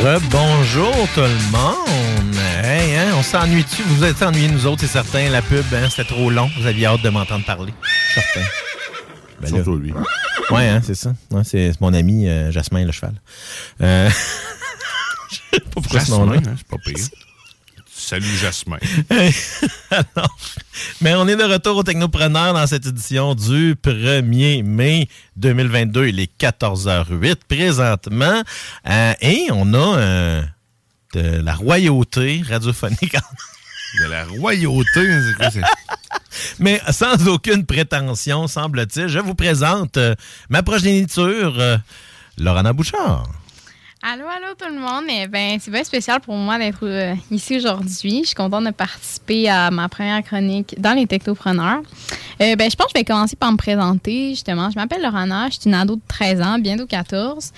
Bonjour tout le monde. Hey, hein, on s'ennuie-tu? Vous vous êtes ennuyés, nous autres, c'est certain. La pub, hein, c'était trop long. Vous aviez hâte de m'entendre parler. Certain. Ben Surtout lui. Ouais, hein, c'est ça. Ouais, c'est mon ami euh, Jasmin Le Cheval. Euh... *laughs* Je sais pas pourquoi ce nom-là. Hein, c'est pas pire. Salut Jasmin. *laughs* Mais on est de retour au Technopreneur dans cette édition du 1er mai 2022. Il est 14h08 présentement. Euh, et on a euh, de la royauté radiophonique. *laughs* De la royauté, c'est *laughs* Mais sans aucune prétention, semble-t-il, je vous présente euh, ma progéniture, Laurana Bouchard. Allô, allô tout le monde. Eh ben, c'est bien spécial pour moi d'être euh, ici aujourd'hui. Je suis contente de participer à ma première chronique dans les technopreneurs. Euh, ben, je pense que je vais commencer par me présenter. Justement, je m'appelle Laurana, je suis une ado de 13 ans, bientôt 14.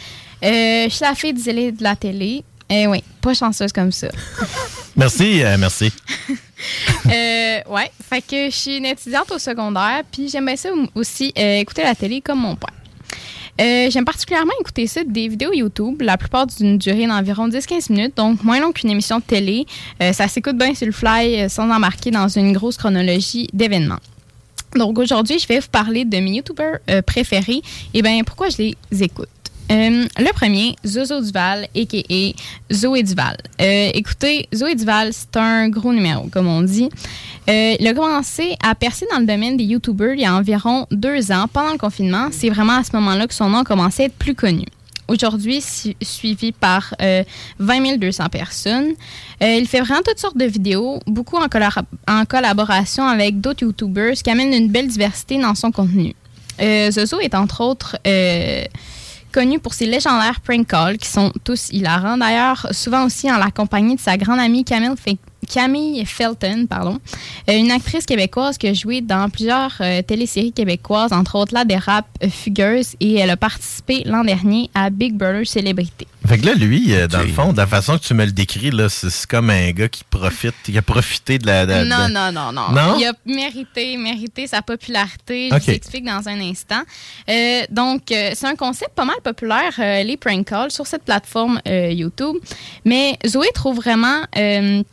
Euh, je suis la fille du zélé de la télé. Eh oui, pas chanceuse comme ça. *laughs* Merci, merci. *laughs* Ouais, fait que je suis une étudiante au secondaire, puis j'aimais ça aussi écouter la télé comme mon père. Euh, J'aime particulièrement écouter ça des vidéos YouTube, la plupart d'une durée d'environ 10-15 minutes, donc moins long qu'une émission de télé. Euh, ça s'écoute bien sur le fly euh, sans embarquer dans une grosse chronologie d'événements. Donc aujourd'hui, je vais vous parler de mes YouTubers préférés et bien pourquoi je les écoute? Euh, le premier, Zozo Duval, a.k.a. Zoé Duval. Euh, écoutez, Zoé Duval, c'est un gros numéro, comme on dit. Euh, il a commencé à percer dans le domaine des YouTubers il y a environ deux ans, pendant le confinement. C'est vraiment à ce moment-là que son nom a commencé à être plus connu. Aujourd'hui, su- suivi par euh, 20 200 personnes. Il fait vraiment toutes sortes de vidéos, beaucoup en, en collaboration avec d'autres YouTubers, ce qui amène une belle diversité dans son contenu. Zozo est entre autres connu pour ses légendaires prank calls qui sont tous hilarants. D'ailleurs, souvent aussi en la compagnie de sa grande amie Camille, Fe- Camille Felton, pardon, Euh, une actrice québécoise qui a joué dans plusieurs euh, téléséries québécoises, entre autres là des rap euh, fugueuses, et elle a participé l'an dernier à Big Brother Célébrité. Fait que là, lui, euh, dans le fond, de la façon que tu me le décris, là, c'est comme un gars qui profite, qui a profité de la. de- de- Non, non, non, non? Il a mérité, mérité sa popularité. Je t'explique dans un instant. Euh, donc, euh, c'est un concept pas mal populaire, euh, les prank calls, sur cette plateforme euh, YouTube. Mais Zoé trouve vraiment euh,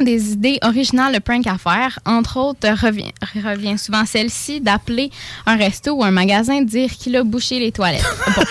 des idées originales de prank à faire. Entre autres, revient, revient souvent celle-ci d'appeler un resto ou un magasin dire qu'il a bouché les toilettes. *laughs* Bon.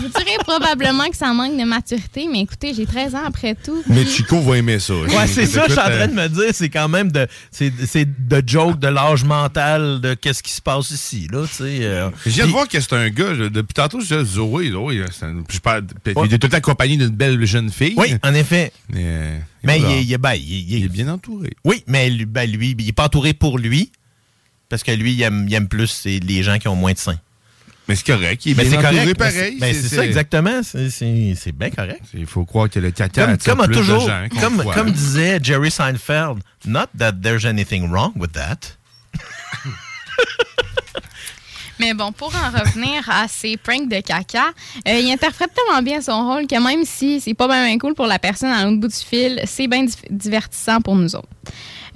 Vous direz probablement que ça manque de maturité, mais écoutez, j'ai 13 ans après tout. Mais Chico va aimer ça. Ouais, c'est ça, je suis en train de me dire, c'est quand même de, c'est, c'est de joke de l'âge mental de qu'est-ce qui se passe ici, là, tu sais. euh. Je viens de voir que c'est un gars, depuis tantôt, je disais Zoé, Zoé, c'est un- je parle- il est tout accompagné d'une belle jeune fille. Oui, en effet. Mais, euh, Mais il, est- il est- ben, il- il est- bien entouré. Oui, mais lui, ben, lui, il n'est pas entouré pour lui, parce que lui, il aime, il aime plus c'est les gens qui ont moins de seins. Mais c'est correct, il est Mais bien c'est entouré correct, pareil. c'est- c'est ça, exactement. C'est- bien correct. Il faut croire que le caca Comme, plus de toujours, gens qu'on comme, disait Jerry Seinfeld, not that there's anything wrong with that. *laughs* Mais bon, pour en revenir à ces pranks de caca, euh, il interprète tellement bien son rôle que même si c'est pas bien cool pour la personne à l'autre bout du fil, c'est bien divertissant pour nous autres.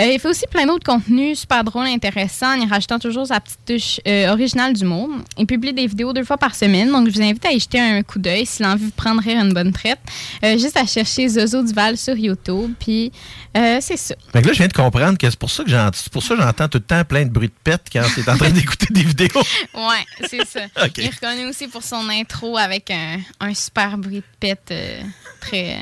Euh, il fait aussi plein d'autres contenus super drôles, intéressants, en y rajoutant toujours sa petite touche euh, originale d'humour. Il publie des vidéos deux fois par semaine, donc je vous invite à y jeter un coup d'œil si l'envie vous prendre rire une bonne traite. Euh, juste à chercher Zozo Duval sur YouTube, puis c'est ça. Fait que là, je viens de comprendre que c'est pour ça que j'entends, tout le temps plein de bruit de pète quand tu es en train *laughs* d'écouter des vidéos. *laughs* Ouais, c'est ça. *laughs* Ok. Il est reconnu aussi pour son intro avec un, un super bruit de pète très,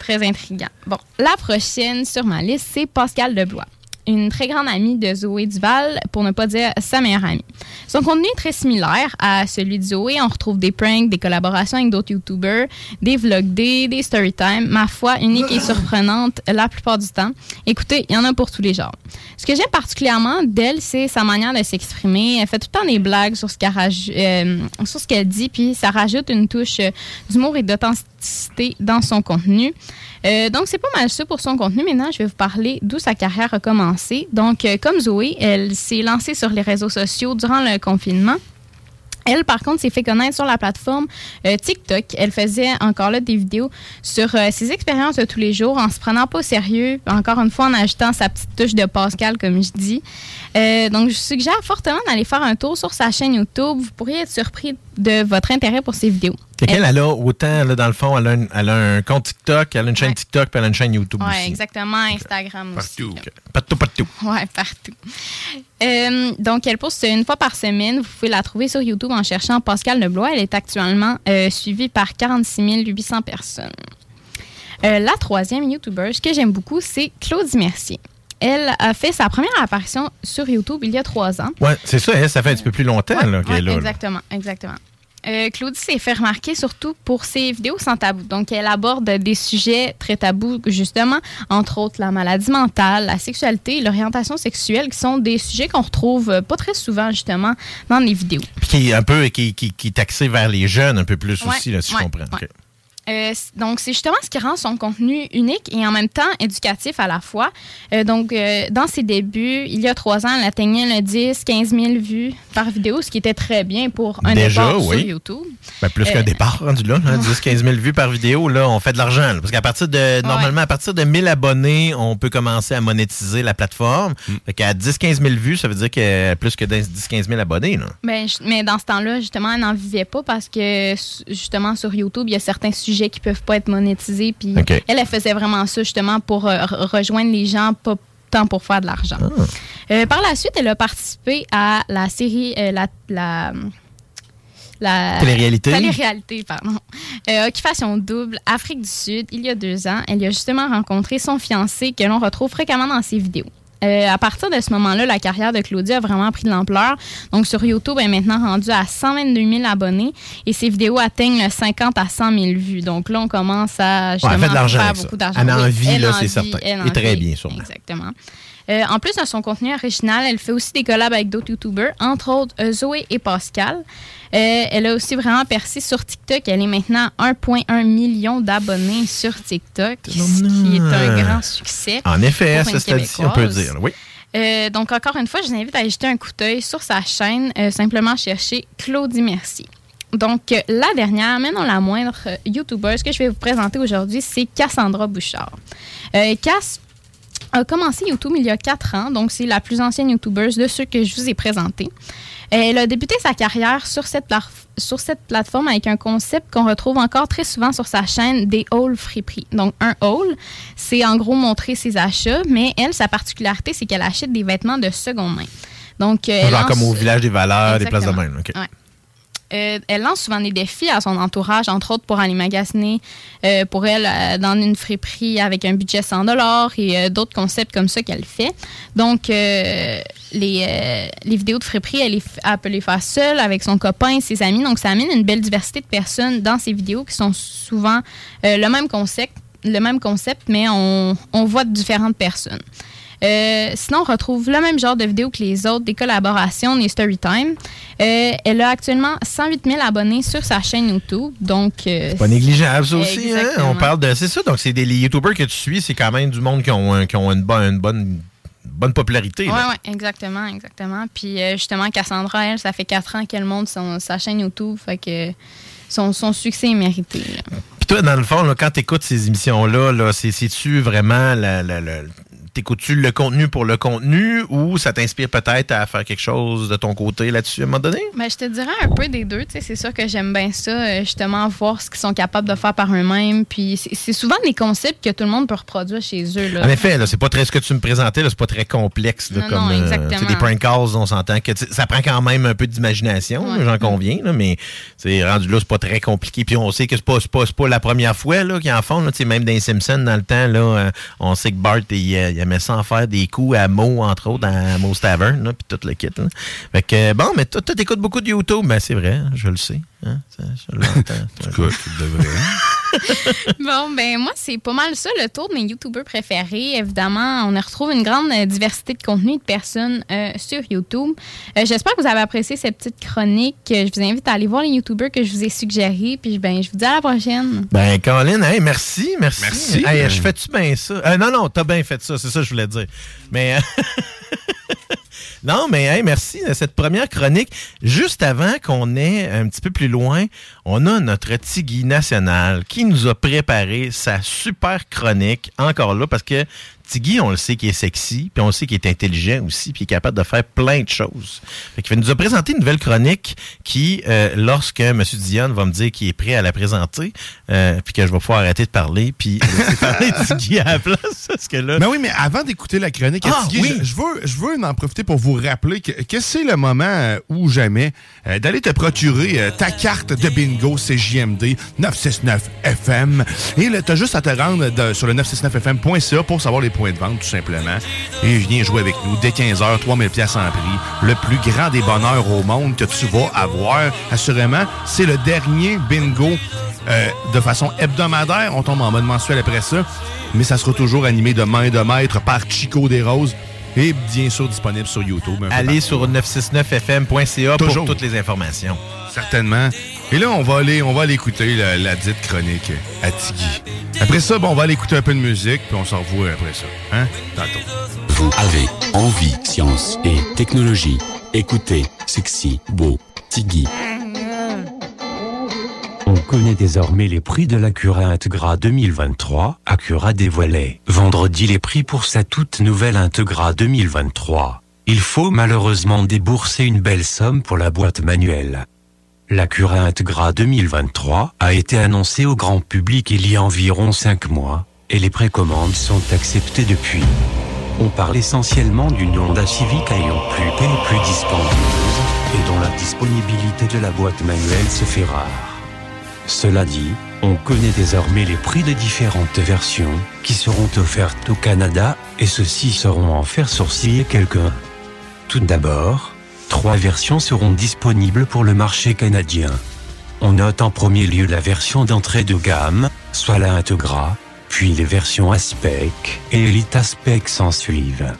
très intriguant. Bon, la prochaine sur ma liste, c'est Pascal Deblois. Une très grande amie de Zoé Duval, pour ne pas dire sa meilleure amie. Son contenu est très similaire à celui de Zoé. On retrouve des pranks, des collaborations avec d'autres YouTubers, des vlogs day, des storytime. Ma foi, unique et surprenante la plupart du temps. Écoutez, il y en a pour tous les genres. Ce que j'aime particulièrement d'elle, c'est sa manière de s'exprimer. Elle fait tout le temps des blagues sur ce qu'elle euh, dit, puis ça rajoute une touche euh, d'humour et d'authenticité dans son contenu. Euh, donc, c'est pas mal ça pour son contenu. Maintenant, je vais vous parler d'où sa carrière a commencé. Donc, euh, comme Zoé, elle s'est lancée sur les réseaux sociaux durant le confinement. Elle, par contre, s'est fait connaître sur la plateforme euh, TikTok. Elle faisait encore là des vidéos sur ses expériences de tous les jours en se prenant pas au sérieux, encore une fois en ajoutant sa petite touche de Pascal, comme je dis. Euh, donc, je suggère fortement d'aller faire un tour sur sa chaîne YouTube. Vous pourriez être surpris de votre intérêt pour ses vidéos. Fait qu'elle, elle a autant, là, dans le fond, elle a, un, elle a un compte TikTok, elle a une chaîne TikTok, puis elle a une chaîne YouTube Oui, aussi. exactement. Instagram aussi. Partout. Partout, partout. Ouais, partout. Euh, donc, elle poste une fois par semaine. Vous pouvez la trouver sur YouTube en cherchant Pascal Leblois. Elle est actuellement euh, suivie par 46 800 personnes. Euh, la troisième YouTuber, que j'aime beaucoup, c'est Claudie Mercier. Elle a fait sa première apparition sur YouTube il y a trois ans. Ouais, c'est ça, elle, ça fait un petit peu plus longtemps là, qu'elle Ouais, est là, exactement, exactement. Euh, Claudie s'est fait remarquer surtout pour ses vidéos sans tabou. Donc, elle aborde des sujets très tabous, justement, entre autres la maladie mentale, la sexualité et l'orientation sexuelle, qui sont des sujets qu'on retrouve euh, pas très souvent, justement, dans les vidéos. Puis qui est un peu, qui, qui, qui est axé vers les jeunes un peu plus Ouais, aussi, là, si ouais, je comprends. ouais. Euh, donc, c'est justement ce qui rend son contenu unique et en même temps éducatif à la fois. Euh, donc, euh, dans ses débuts, il y a trois ans, elle atteignait le 10, 15 000 vues par vidéo, ce qui était très bien pour un Déjà, départ oui. sur YouTube. Ben, plus Euh, qu'un départ rendu là, hein, 10 15 000 vues par vidéo, là, on fait de l'argent. parce qu'à partir de, normalement, à partir de 1000 abonnés, on peut commencer à monétiser la plateforme. Fait qu'à 10 15 000 vues, ça veut dire qu'elle a plus que 10 15 000 abonnés. Là. Ben, mais dans ce temps-là, justement, elle n'en vivait pas parce que, justement, sur YouTube, il y a certains sujets qui peuvent pas être monétisés. Puis elle, elle faisait vraiment ça, justement, pour euh, re- rejoindre les gens, pas tant pour faire de l'argent. Euh, par la suite, elle a participé à la série, euh, la, la, la Télé-réalité. Télé-réalité, pardon. Euh, Occupation double, Afrique du Sud, il y a deux ans. Elle y a justement rencontré son fiancé que l'on retrouve fréquemment dans ses vidéos. Euh, à partir de ce moment-là, la carrière de Claudia a vraiment pris de l'ampleur. Donc, sur YouTube, elle est maintenant rendue à 122 000 abonnés et ses vidéos atteignent le 50 à 100 000 vues. Donc là, on commence à justement elle fait de l'argent faire beaucoup d'argent. Elle en Oui, vit, elle là, c'est certain. Et très bien, sûrement. Exactement. Euh, en plus de son contenu original, elle fait aussi des collabs avec d'autres YouTubers, entre autres euh, Zoé et Pascal. Euh, elle a aussi vraiment percé sur TikTok. Elle est maintenant à 1,1 million d'abonnés sur TikTok, ce qui est un grand succès. En effet, pour ça, c'est on peut dire. Oui. Euh, donc, encore une fois, je vous invite à jeter un coup d'œil sur sa chaîne. euh, simplement chercher Claudie Merci. Donc, euh, la dernière, mais non la moindre, YouTuber, ce que je vais vous présenter aujourd'hui, c'est Cassandra Bouchard. Cass a commencé YouTube il y a quatre ans, donc c'est la plus ancienne YouTuber de ceux que je vous ai présentés. Elle a débuté sa carrière sur cette, sur cette plateforme avec un concept qu'on retrouve encore très souvent sur sa chaîne des haul friperies. Donc, un haul, c'est en gros montrer ses achats, mais elle, sa particularité, c'est qu'elle achète des vêtements de seconde main. Donc, euh, Genre comme au village des valeurs, des places de main. Euh, elle lance souvent des défis à son entourage, entre autres pour aller magasiner euh, pour elle euh, dans une friperie avec un budget 100 et d'autres concepts comme ça qu'elle fait. Donc, les, les vidéos de friperie, elle, peut les faire seule avec son copain, ses amis. Donc, ça amène une belle diversité de personnes dans ces vidéos qui sont souvent le même concept, le même concept mais on, on voit différentes personnes. Euh, sinon, on retrouve le même genre de vidéos que les autres, des collaborations, des storytime. Euh, elle a actuellement 108 000 abonnés sur sa chaîne YouTube. Donc, euh, pas négligeable, ça aussi. Hein? On parle de. C'est ça. Donc, c'est des les YouTubers que tu suis, c'est quand même du monde qui ont, qui ont une, bonne, une bonne bonne popularité. Oui, oui, exactement, exactement. Puis justement, Cassandra, elle, ça fait quatre ans qu'elle monte sa chaîne YouTube, fait que son, son succès est mérité. Puis toi, dans le fond, quand tu écoutes ces émissions-là, -là, c'est-tu vraiment la, la, t'écoutes-tu le contenu pour le contenu ou ça t'inspire peut-être à faire quelque chose de ton côté là-dessus à un moment donné? Ben, je te dirais un peu des deux. C'est sûr que j'aime bien ça, euh, justement, voir ce qu'ils sont capables de faire par eux-mêmes. Puis c'est souvent des concepts que tout le monde peut reproduire chez eux. Là. En effet, c'est pas très ce que tu me présentais, c'est pas très complexe. non, comme, non, euh, exactement. des prank calls, on s'entend que ça prend quand même un peu d'imagination, j'en conviens, là, mais c'est rendu là, c'est pas très compliqué. Puis on sait que c'est pas, pas, pas la première fois qu'ils en font. Là, même dans les Simpsons, dans le temps, là, euh, on sait que Bart, il, il ça en faire des coups à Mo, entre autres, à Mo's Tavern, puis tout le kit. Fait que, bon, mais toi, t'écoutes beaucoup de YouTube. Ben, c'est vrai, je le sais. Hein? Je l'entends. *laughs* tu devrais. *laughs* bon, ben moi, c'est pas mal ça, le tour de mes YouTubers préférés. Évidemment, on y retrouve une grande euh, diversité de contenu de personnes euh, sur YouTube. Euh, j'espère que vous avez apprécié cette petite chronique. Je vous invite à aller voir les YouTubers que je vous ai suggérés. Puis, ben, je vous dis à la prochaine. Ben, Colin, hey, merci, merci. Merci. je fais-tu bien ça? non, non, t'as bien fait ça, c'est ça que je voulais dire. Mais. *laughs* Non, mais merci de cette première chronique. Juste avant qu'on ait un petit peu plus loin, on a notre Tigui national qui nous a préparé sa super chronique, encore là, parce que On le sait qu'il est sexy, puis on le sait qu'il est intelligent aussi, puis il est capable de faire plein de choses. Fait qu'il nous a présenté une nouvelle chronique qui, euh, lorsque M. Dion va me dire qu'il est prêt à la présenter, euh, puis que je vais pouvoir arrêter de parler, puis *laughs* parler Tiggy à la place, parce que là... Mais oui, mais avant d'écouter la chronique ah, je, veux, je veux en profiter pour vous rappeler que, que c'est le moment euh, ou jamais d'aller te procurer ta carte de bingo CJMD 969 FM. Et tu as juste à te rendre sur le 969fm.ca pour savoir les de vente, tout simplement. Et viens jouer avec nous dès 15h, 3000 pièces en prix. Le plus grand des bonheurs au monde que tu vas avoir, assurément. C'est le dernier bingo euh, de façon hebdomadaire. On tombe en mode mensuel après ça. Mais ça sera toujours animé de main de maître par Chico des Roses et bien sûr disponible sur YouTube. Allez sur 969fm.ca pour toutes les informations. Certainement. Et là, on va aller, on va aller écouter la, dite chronique à Tigui. Après ça, bon, on va aller écouter un peu de musique, puis on s'en revoit après ça. Hein? Tantôt. Vous avez envie, science et technologie. Écoutez Sexy Beau Tigui. On connaît désormais les prix de l'Acura Integra 2023. Acura dévoilait vendredi les prix pour sa toute nouvelle Integra 2023. Il faut malheureusement débourser une belle somme pour la boîte manuelle. La Cura Integra 2023 a été annoncée au grand public il y a environ 5 mois, et les précommandes sont acceptées depuis. On parle essentiellement d'une Honda Civic ayant plus épais et plus dispendieuse, et dont la disponibilité de la boîte manuelle se fait rare. Cela dit, on connaît désormais les prix des différentes versions qui seront offertes au Canada, et ceux-ci seront en faire sourciller quelqu'un. Tout d'abord, Trois versions seront disponibles pour le marché canadien. On note en premier lieu la version d'entrée de gamme, soit la Integra, puis les versions Aspec et Elite Aspec s'en suivent.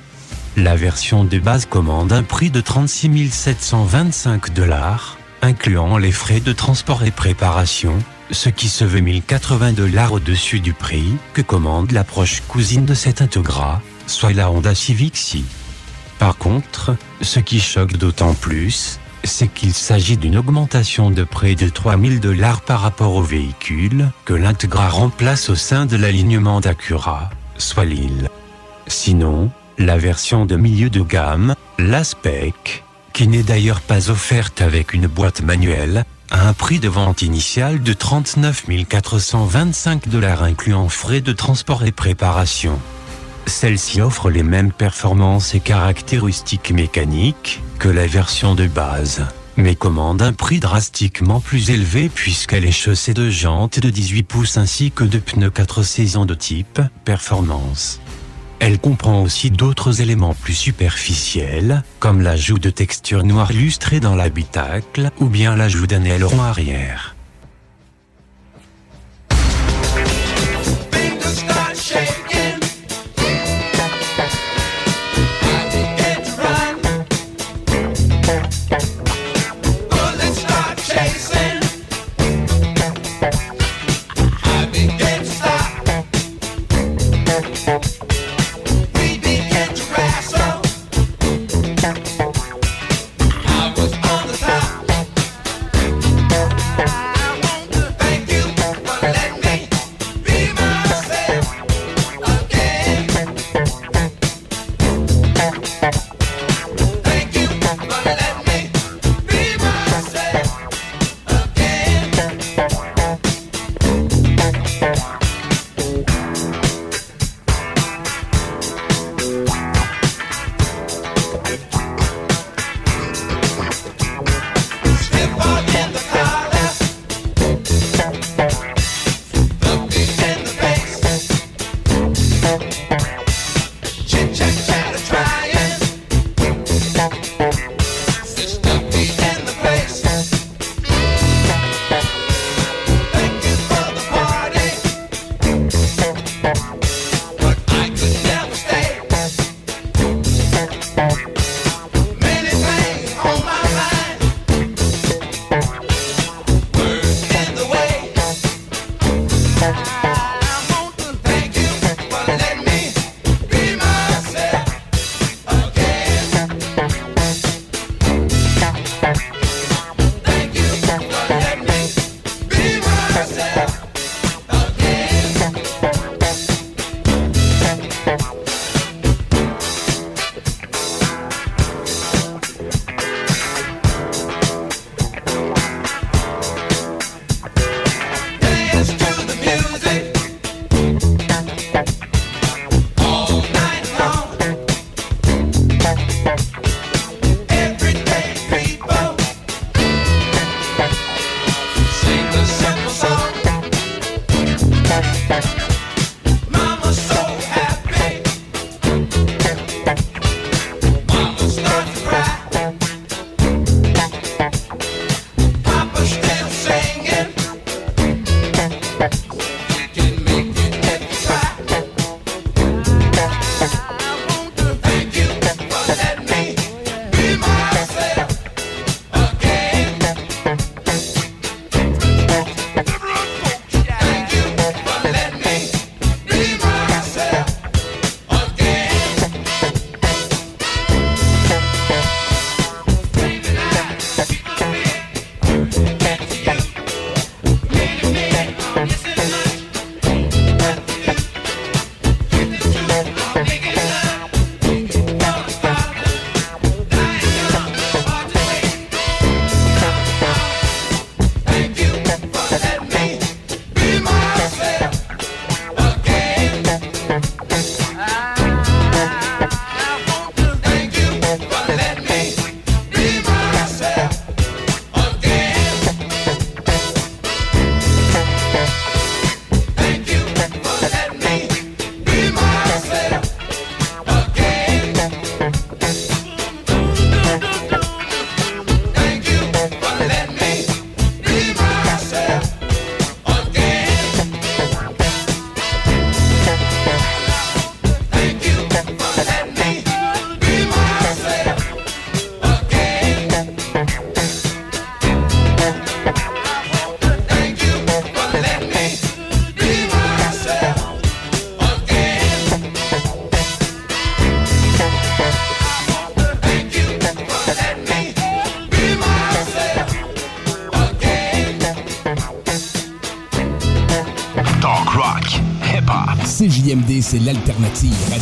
La version de base commande un prix de 36 725 dollars, incluant les frais de transport et préparation, ce qui se veut 1080 dollars au-dessus du prix que commande la proche cousine de cette Integra, soit la Honda Civic Si. Par contre, ce qui choque d'autant plus, c'est qu'il s'agit d'une augmentation de près de 3000 dollars par rapport au véhicule que l'Integra remplace au sein de l'alignement d'Acura, soit l'île. Sinon, la version de milieu de gamme, l'Aspec, qui n'est d'ailleurs pas offerte avec une boîte manuelle, a un prix de vente initial de 39 425 dollars incluant frais de transport et préparation. Celle-ci offre les mêmes performances et caractéristiques mécaniques que la version de base, mais commande un prix drastiquement plus élevé puisqu'elle est chaussée de jantes de 18 pouces ainsi que de pneus 4 saisons de type performance. Elle comprend aussi d'autres éléments plus superficiels, comme l'ajout de textures noires lustrées dans l'habitacle ou bien l'ajout d'un aileron arrière.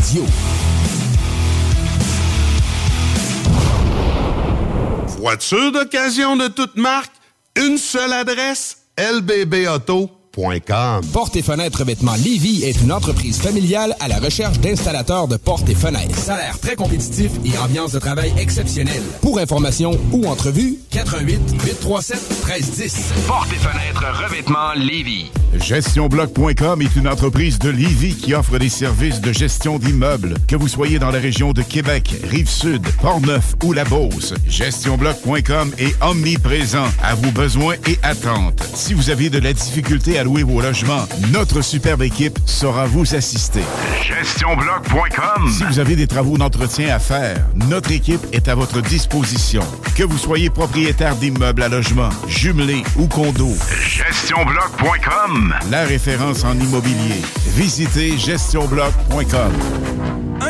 Radio. Voiture d'occasion de toute marque, une seule adresse, lbbauto.com. Porte et fenêtres revêtement Lévy est une entreprise familiale à la recherche d'installateurs de portes et fenêtres. Salaire très compétitif et ambiance de travail exceptionnelle. Pour information ou entrevue, 88 837 1310. Porte et fenêtres revêtement Lévis. GestionBloc.com est une entreprise de Lévis qui offre des services de gestion d'immeubles, que vous soyez dans la région de Québec, Rive-Sud, Portneuf ou La Beauce. GestionBloc.com est omniprésent à vos besoins et attentes. Si vous avez de la difficulté à louer vos logements, notre superbe équipe saura vous assister. GestionBloc.com. Si vous avez des travaux d'entretien à faire, notre équipe est à votre disposition. Que vous soyez propriétaire d'immeubles à logement, jumelés ou condos. GestionBloc.com. La référence en immobilier. Visitez gestionbloc.com.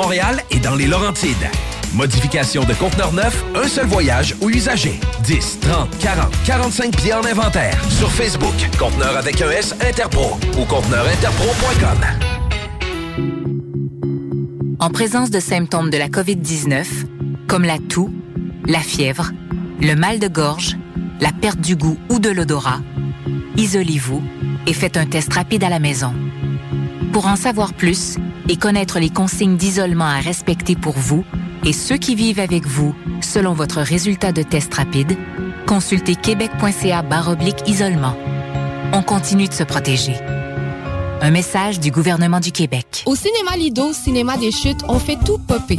Montréal et dans les Laurentides. Modification de conteneur neuf, un seul voyage ou usager. 10, 30, 40, 45 pieds en inventaire. Sur Facebook, conteneur avec un S Interpro ou conteneurinterpro.com. En présence de symptômes de la COVID-19, comme la toux, la fièvre, le mal de gorge, la perte du goût ou de l'odorat, isolez-vous et faites un test rapide à la maison. Pour en savoir plus et connaître les consignes d'isolement à respecter pour vous et ceux qui vivent avec vous selon votre résultat de test rapide, consultez québec.ca oblique isolement. On continue de se protéger. Un message du gouvernement du Québec. Au cinéma Lido, cinéma des chutes, on fait tout popper.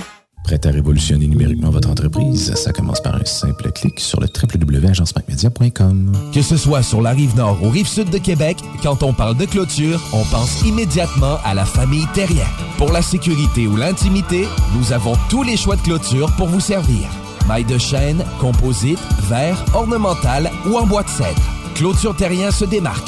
Prêt à révolutionner numériquement votre entreprise? Ça commence par un simple clic sur le www.agencemacmedia.com. Que ce soit sur la rive nord ou rive sud de Québec, quand on parle de clôture, on pense immédiatement à la famille Terrien. Pour la sécurité ou l'intimité, nous avons tous les choix de clôture pour vous servir. Maille de chêne, composite, verre, ornemental ou en bois de cèdre. Clôture Terrien se démarque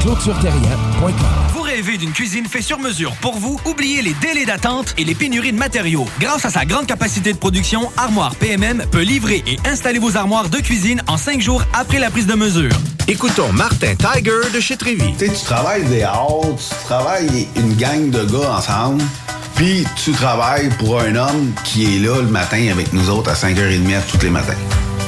ClôtureTerrien.com. Vous rêvez d'une cuisine faite sur mesure pour vous? Oubliez les délais d'attente et les pénuries de matériaux. Grâce à sa grande capacité de production, Armoire PMM peut livrer et installer vos armoires de cuisine en cinq jours après la prise de mesure. Écoutons Martin Tiger de chez Trévy. Tu sais, tu travailles des heures, tu travailles une gang de gars ensemble, puis tu travailles pour un homme qui est là le matin avec nous autres à 5h30 tous les matins.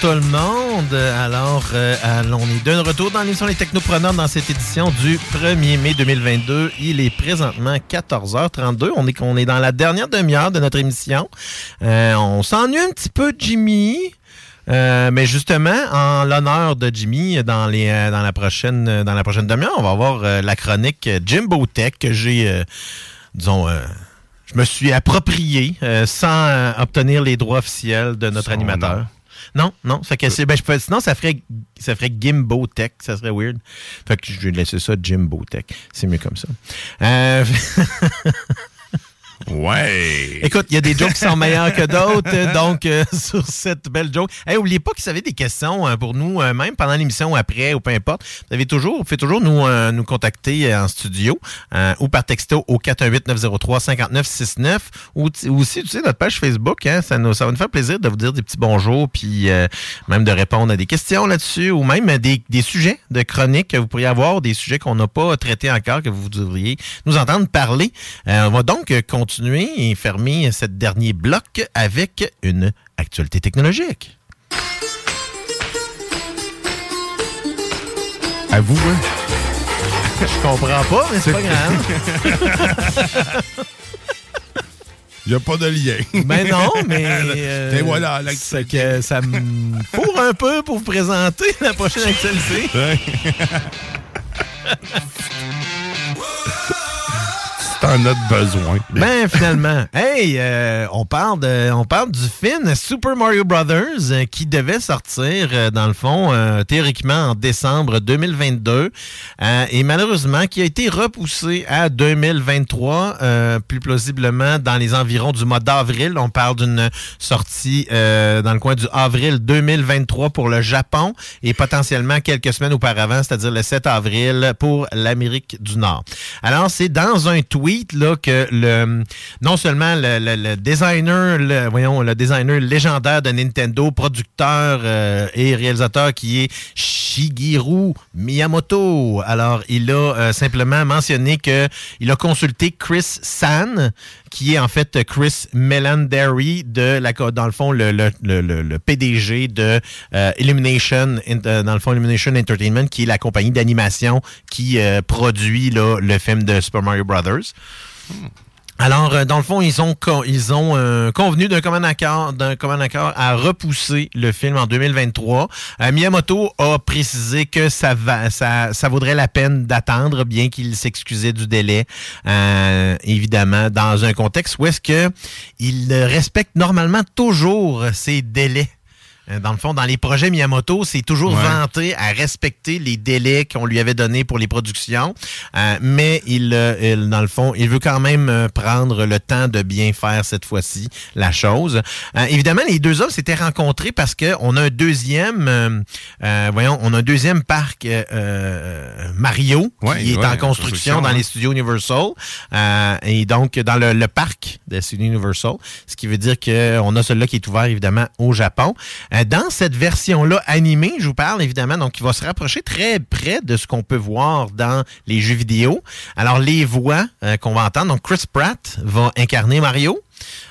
Tout le monde. Alors, euh, on est de retour dans l'émission Les Technopreneurs dans cette édition du 1er mai 2022. Il est présentement 14h32. On est, on est dans la dernière demi-heure de notre émission. Euh, on s'ennuie un petit peu, Jimmy. Euh, mais justement, en l'honneur de Jimmy, dans, les, dans la prochaine, dans la prochaine demi-heure, on va avoir la chronique Jimbo Tech que j'ai, disons, je me suis approprié euh, sans euh, obtenir les droits officiels de notre Son animateur. Non, non. Fait que c'est, ben, je peux- sinon, ça ferait, ça ferait Gimbo Tech. Ça serait weird. Fait que je vais laisser ça Jimbo Tech. C'est mieux comme ça. Euh, *laughs* *laughs* Ouais. Écoute, il y a des jokes qui sont meilleurs que d'autres, euh, donc euh, *laughs* sur cette belle joke. Hey, oubliez pas que vous avez des questions euh, pour nous, euh, même pendant l'émission ou après, ou peu importe. Vous avez toujours, vous pouvez toujours nous, euh, nous contacter euh, en studio ou par texto au 418-903-5969 ou, ou aussi, tu sais, notre page Facebook, hein, ça, nous, ça va nous faire plaisir de vous dire des petits bonjours, puis même de répondre à des questions là-dessus, ou même des, des sujets de chroniques que vous pourriez avoir, des sujets qu'on n'a pas traités encore, que vous devriez nous entendre parler. On va donc continuer et fermer ce dernier bloc avec une actualité technologique. À vous, hein? *laughs* Je comprends pas, mais c'est pas grave. *laughs* Il n'y a pas de lien. Ben non, mais. *laughs* euh, Et voilà, c'est que ça me fourre un peu pour vous présenter la prochaine actualité. Besoin. Ben finalement, *laughs* hey, euh, on parle de, on parle du film Super Mario Brothers euh, qui devait sortir euh, dans le fond euh, théoriquement en décembre 2022 euh, et malheureusement qui a été repoussé à 2023, euh, plus plausiblement dans les environs du mois d'avril. On parle d'une sortie dans le coin du avril 2023 pour le Japon et potentiellement quelques semaines auparavant, c'est-à-dire le 7 avril pour l'Amérique du Nord. Alors c'est dans un tweet là que le non seulement le, designer, voyons le designer légendaire de Nintendo, producteur euh, et réalisateur qui est Shigeru Miyamoto. Alors, il a euh, simplement mentionné qu'il a consulté Chris San, qui est en fait Chris Melandari, de la, dans le fond, le, le, le, le PDG de euh, Illumination, euh, dans le fond, Illumination Entertainment, qui est la compagnie d'animation qui euh, produit le film de Super Mario Brothers. Alors, euh, dans le fond, ils ont, ils ont euh, convenu d'un commun accord, d'un commun accord à repousser le film en 2023. Euh, Miyamoto a précisé que ça, va, ça, ça vaudrait la peine d'attendre, bien qu'il s'excusait du délai, évidemment, dans un contexte où est-ce que il respecte normalement toujours ces délais. Euh, Dans le fond, dans les projets Miyamoto, c'est toujours Ouais. vanté à respecter les délais qu'on lui avait donnés pour les productions, Euh, mais il, euh, il, dans le fond, il veut quand même euh, prendre le temps de bien faire cette fois-ci la chose. Euh, évidemment, les deux hommes s'étaient rencontrés parce que on a un deuxième, euh, voyons, on a un deuxième parc Mario Ouais, qui est ouais, en en construction dans les studios Universal Euh, et donc dans le, le parc des studios Universal, ce qui veut dire qu'on a celui-là qui est ouvert évidemment au Japon. Euh, dans cette version-là animée, je vous parle évidemment, donc qui va se rapprocher très près de ce qu'on peut voir dans les jeux vidéo. Alors les voix euh, qu'on va entendre, donc Chris Pratt va incarner Mario.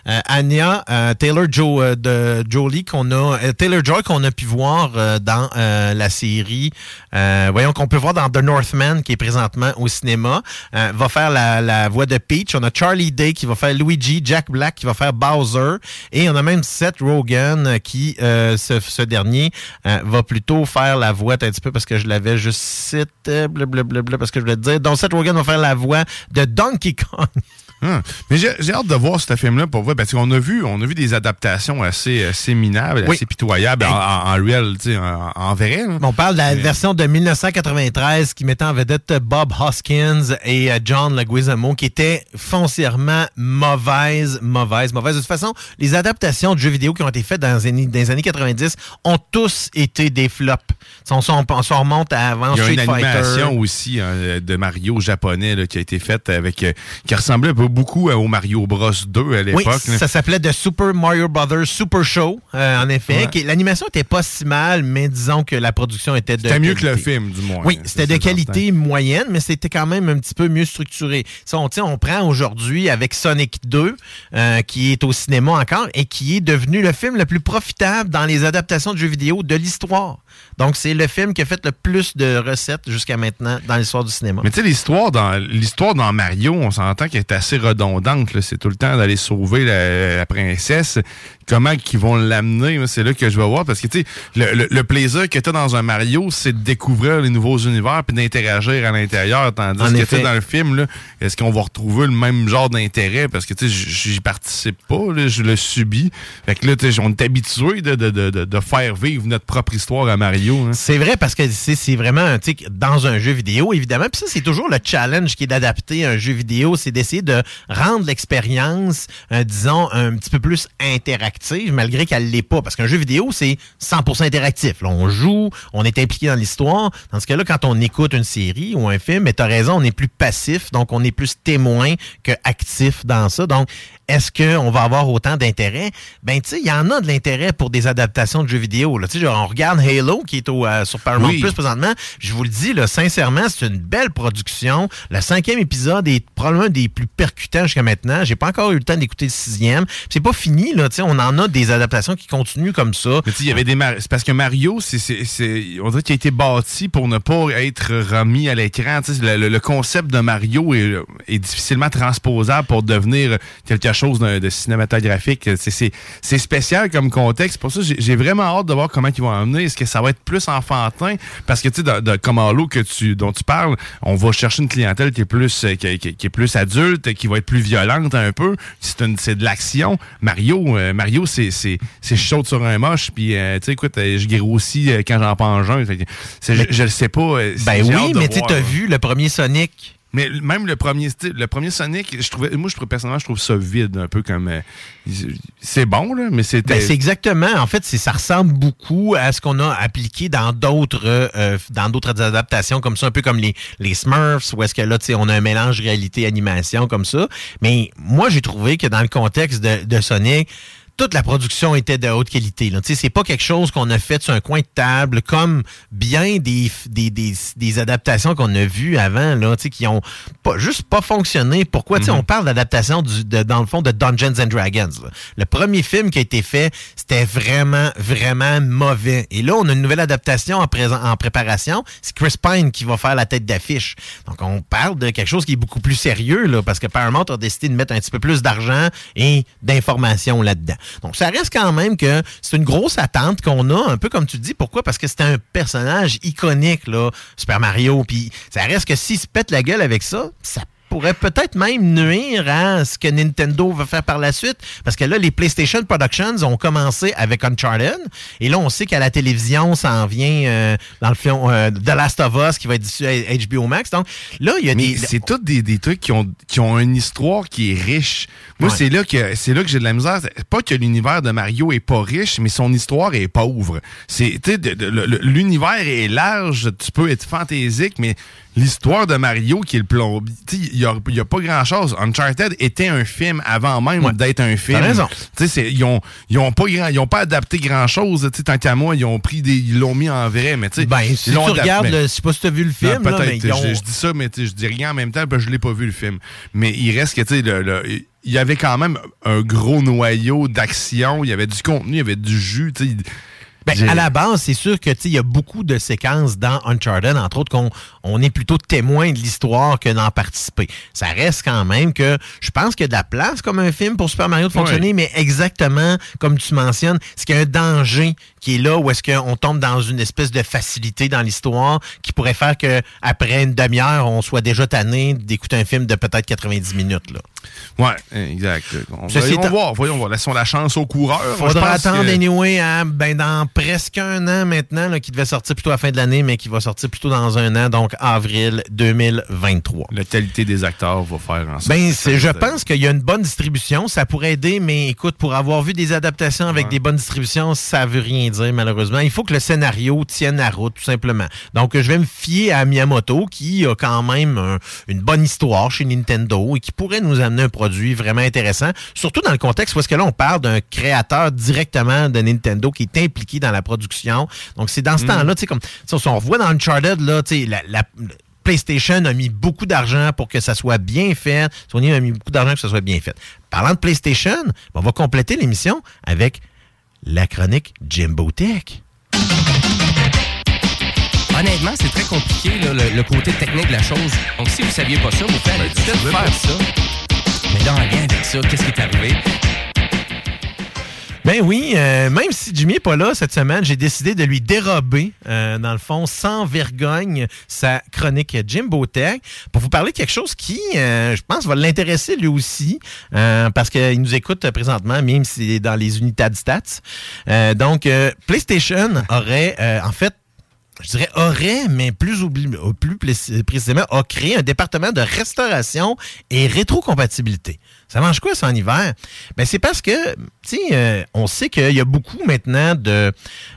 Euh, Anya euh, Taylor euh, de Jolie qu'on a euh, Taylor Joy qu'on a pu voir dans la série voyons qu'on peut voir dans The Northman qui est présentement au cinéma va faire la, voix de Peach. On a Charlie Day qui va faire Luigi Jack Black qui va faire Bowser et on a même Seth Rogen qui ce, dernier va plutôt faire la voix un petit peu parce que je l'avais juste cité blablabla parce que je voulais te dire. Donc Seth Rogen va faire la voix de Donkey Kong *laughs* Hum. Mais j'ai hâte de voir ce film-là pour voir, parce qu'on a vu, on a vu des adaptations assez, assez minables, Oui. assez pitoyables en, en, en real, en, en vrai. On parle de la version de 1993 qui mettait en vedette Bob Hoskins et euh, John Leguizamo qui était foncièrement mauvaise, mauvaise, mauvaise. De toute façon, les adaptations de jeux vidéo qui ont été faites dans les années, dans les années 90 ont tous été des flops. On, remonte à avant Il y a Street une Fighter. animation aussi hein, de Mario japonais là, qui a été faite avec euh, qui ressemblait un beaucoup au Mario Bros 2 à l'époque. ça s'appelait The Super Mario Brothers Super Show, euh, en effet. Ouais. L'animation était pas si mal, mais disons que la production était de C'était mieux que le film, du moins. Oui, Ça, c'était de qualité moyenne, mais c'était quand même un petit peu mieux structuré. Si on, on prend aujourd'hui avec Sonic 2, euh, qui est au cinéma encore, et qui est devenu le film le plus profitable dans les adaptations de jeux vidéo de l'histoire. Donc, c'est le film qui a fait le plus de recettes jusqu'à maintenant dans l'histoire du cinéma. Mais tu sais, l'histoire dans l'histoire dans Mario, on s'entend qu'elle est assez redondante. C'est tout le temps d'aller sauver la, la princesse. Comment qu'ils vont l'amener, c'est là que je vais voir. Parce que tu sais, le, le- le plaisir que tu as dans un Mario, c'est de découvrir les nouveaux univers puis d'interagir à l'intérieur. Tandis En que tu dans le film, est-ce qu'on va retrouver le même genre d'intérêt? Parce que tu sais, j'y participe pas, là, je le subis. Fait que là, on est habitué de, de, de, de- de faire vivre notre propre histoire à Mario. hein. C'est vrai parce que c'est c'est vraiment tu sais, dans un jeu vidéo, évidemment. Puis ça, c'est toujours le challenge qui est d'adapter un jeu vidéo, c'est d'essayer de rendre l'expérience, euh, disons, un petit peu plus interactive, malgré qu'elle l'est pas. Parce qu'un jeu vidéo, c'est 100% interactif. On joue, on est impliqué dans l'histoire. Dans ce cas-là, quand on écoute une série ou un film, mais tu as raison, on est plus passif, donc on est plus témoin que actif dans ça. Donc, est-ce qu'on va avoir autant d'intérêt? Ben, tu sais, il y en a de l'intérêt pour des adaptations de jeux vidéo. Là. Tu sais, genre, on regarde Halo, qui est au, euh, sur Paramount Oui. Plus présentement. Je vous le dis, là, sincèrement, c'est une belle production. Le cinquième épisode est probablement des plus percutants jusqu'à maintenant. J'ai pas encore eu le temps d'écouter le sixième. C'est pas fini, là. Tu sais, on en a des adaptations qui continuent comme ça. Mais tu sais, il y avait des c'est parce que Mario, c'est, c'est, c'est- on dirait qu'il a été bâti pour ne pas être remis à l'écran. Tu sais, le, le- le concept de Mario est, est difficilement transposable pour devenir quelque chose de, de cinématographique. C'est, spécial comme contexte. Pour ça, j'ai, vraiment hâte de voir comment ils vont emmener. Est-ce que ça va être plus enfantin? Parce que tu sais, dans- comme que tu, dont tu parles, on va chercher une clientèle qui est plus, euh, qui, qui- qui est plus adulte, qui va être plus violente un peu. C'est, de l'action. Mario, euh, Mario, c'est, chaud sur un moche. Puis, euh, tu sais, écoute, je grossis quand j'en mange un. Fait je, je le sais pas. Ben oui, de mais tu t'as vu le premier Sonic. Mais même le premier le premier Sonic, je trouvais, moi, je trouve personnellement, je trouve ça vide, un peu comme. euh, c'est bon, là, mais c'était. Ben, c'est exactement. En fait, ça ressemble beaucoup à ce qu'on a appliqué dans d'autres euh, dans d'autres adaptations comme ça, un peu comme les, les Smurfs, où est-ce que là, tu sais, on a un mélange réalité-animation comme ça. Mais moi, j'ai trouvé que dans le contexte de, de Sonic, toute la production était de haute qualité. Là. Tu sais, C'est pas quelque chose qu'on a fait sur un coin de table, comme bien des, des, des, des adaptations qu'on a vues avant, là, tu sais, qui ont pas, juste pas fonctionné. Pourquoi? Tu sais, On parle d'adaptation, du- de- dans le fond, de Dungeons and Dragons. là. Le premier film qui a été fait, c'était vraiment, vraiment mauvais. Et là, on a une nouvelle adaptation en, présent, en préparation. C'est Chris Pine qui va faire la tête d'affiche. Donc, on parle de quelque chose qui est beaucoup plus sérieux, là, parce que Paramount a décidé de mettre un petit peu plus d'argent et d'informations là-dedans. Donc, ça reste quand même que c'est une grosse attente qu'on a, un peu comme tu dis. Pourquoi? Parce que c'est un personnage iconique, là, Super Mario. Puis, ça reste que s'il se pète la gueule avec ça, ça pourrait peut-être même nuire à ce que Nintendo va faire par la suite. Parce que là, les PlayStation Productions ont commencé avec Uncharted. Et là, on sait qu'à la télévision, ça en vient euh, dans le film euh, The Last of Us qui va être diffusé à HBO Max. Donc là, il y a Mais des... c'est tous des, des trucs qui ont, qui ont une histoire qui est riche. Moi, Ouais. c'est là que c'est là que j'ai de la misère. Pas que l'univers de Mario est pas riche, mais son histoire est pauvre. C'est l'univers est large, tu peux être fantaisique, mais l'histoire de Mario qui est le plombier, il y a, a pas grand chose. Uncharted était un film avant même d'être un film. raison. Tu sais, c'est- ils ont ils ont pas grand, ils ont pas adapté grand chose. Tu sais, tant qu'à moi, ils ont pris des, ils l'ont mis en vrai, mais tu sais, Ben, si tu regardes, je sais pas si tu as vu le film, non, là, mais ont- je, dis ça, mais je dis rien en même temps, parce que je l'ai pas vu le film. Mais il reste que, tu sais, le- le- il y avait quand même un gros noyau d'action, il y avait du contenu, il y avait du jus, tu sais. Ben, à la base, c'est sûr que tu sais, il y a beaucoup de séquences dans Uncharted, entre autres qu'on on est plutôt témoin de l'histoire que d'en participer. Ça reste quand même que je pense qu'il y a de la place comme un film pour Super Mario de fonctionner, mais exactement comme tu mentionnes, c'est qu'il y a un danger qui est là où est-ce qu'on tombe dans une espèce de facilité dans l'histoire qui pourrait faire que après une demi-heure, on soit déjà tanné d'écouter un film de peut-être 90 minutes. Là? Ouais, exact. On, voyons voir, voyons voir. Laissons la chance au coureur. Moi, je Faudra attendre que- anyway à, ben, dans presque un an maintenant, là, qui devait sortir plutôt à la fin de l'année, mais qui va sortir plutôt dans un an, donc avril 2023. La qualité des acteurs va faire en sorte. Ben, je pense qu'il y a une bonne distribution. Ça pourrait aider, mais écoute, pour avoir vu des adaptations avec des bonnes distributions, ça veut rien dire, malheureusement. Il faut que le scénario tienne la route, tout simplement. Donc, je vais me fier à Miyamoto, qui a quand même un- une bonne histoire chez Nintendo et qui pourrait nous amener un produit vraiment intéressant, surtout dans le contexte où est-ce que là, on parle d'un créateur directement de Nintendo qui est impliqué dans la production. Donc, c'est dans ce Mm. temps-là, tu sais, comme, sais, on on voit dans Uncharted, là, tu sais, la, la- PlayStation a mis beaucoup d'argent pour que ça soit bien fait. Sony a mis beaucoup d'argent pour que ça soit bien fait. Parlant de PlayStation, on va compléter l'émission avec la chronique Jimbo Tech. Honnêtement, c'est très compliqué, là, le, le côté technique de la chose. Donc, si vous saviez pas ça, vous faites Ben, peut-être faire ça. Mais là, en lien avec ça, qu'est-ce qui est arrivé? Ben oui, euh, même si Jimmy n'est pas là cette semaine, j'ai décidé de lui dérober, euh, dans le fond, sans vergogne, sa chronique Jimbo Tech pour vous parler de quelque chose qui, euh, je pense, va l'intéresser lui aussi, euh, parce qu'il nous écoute présentement, même s'il est dans les unités de stats. Donc, PlayStation aurait, en fait, je dirais aurait, mais plus, plus précisément, a créé un département de restauration et rétrocompatibilité. Ça mange quoi ça en hiver? Ben, c'est parce que, tu sais, euh, on sait qu'il y a beaucoup maintenant de,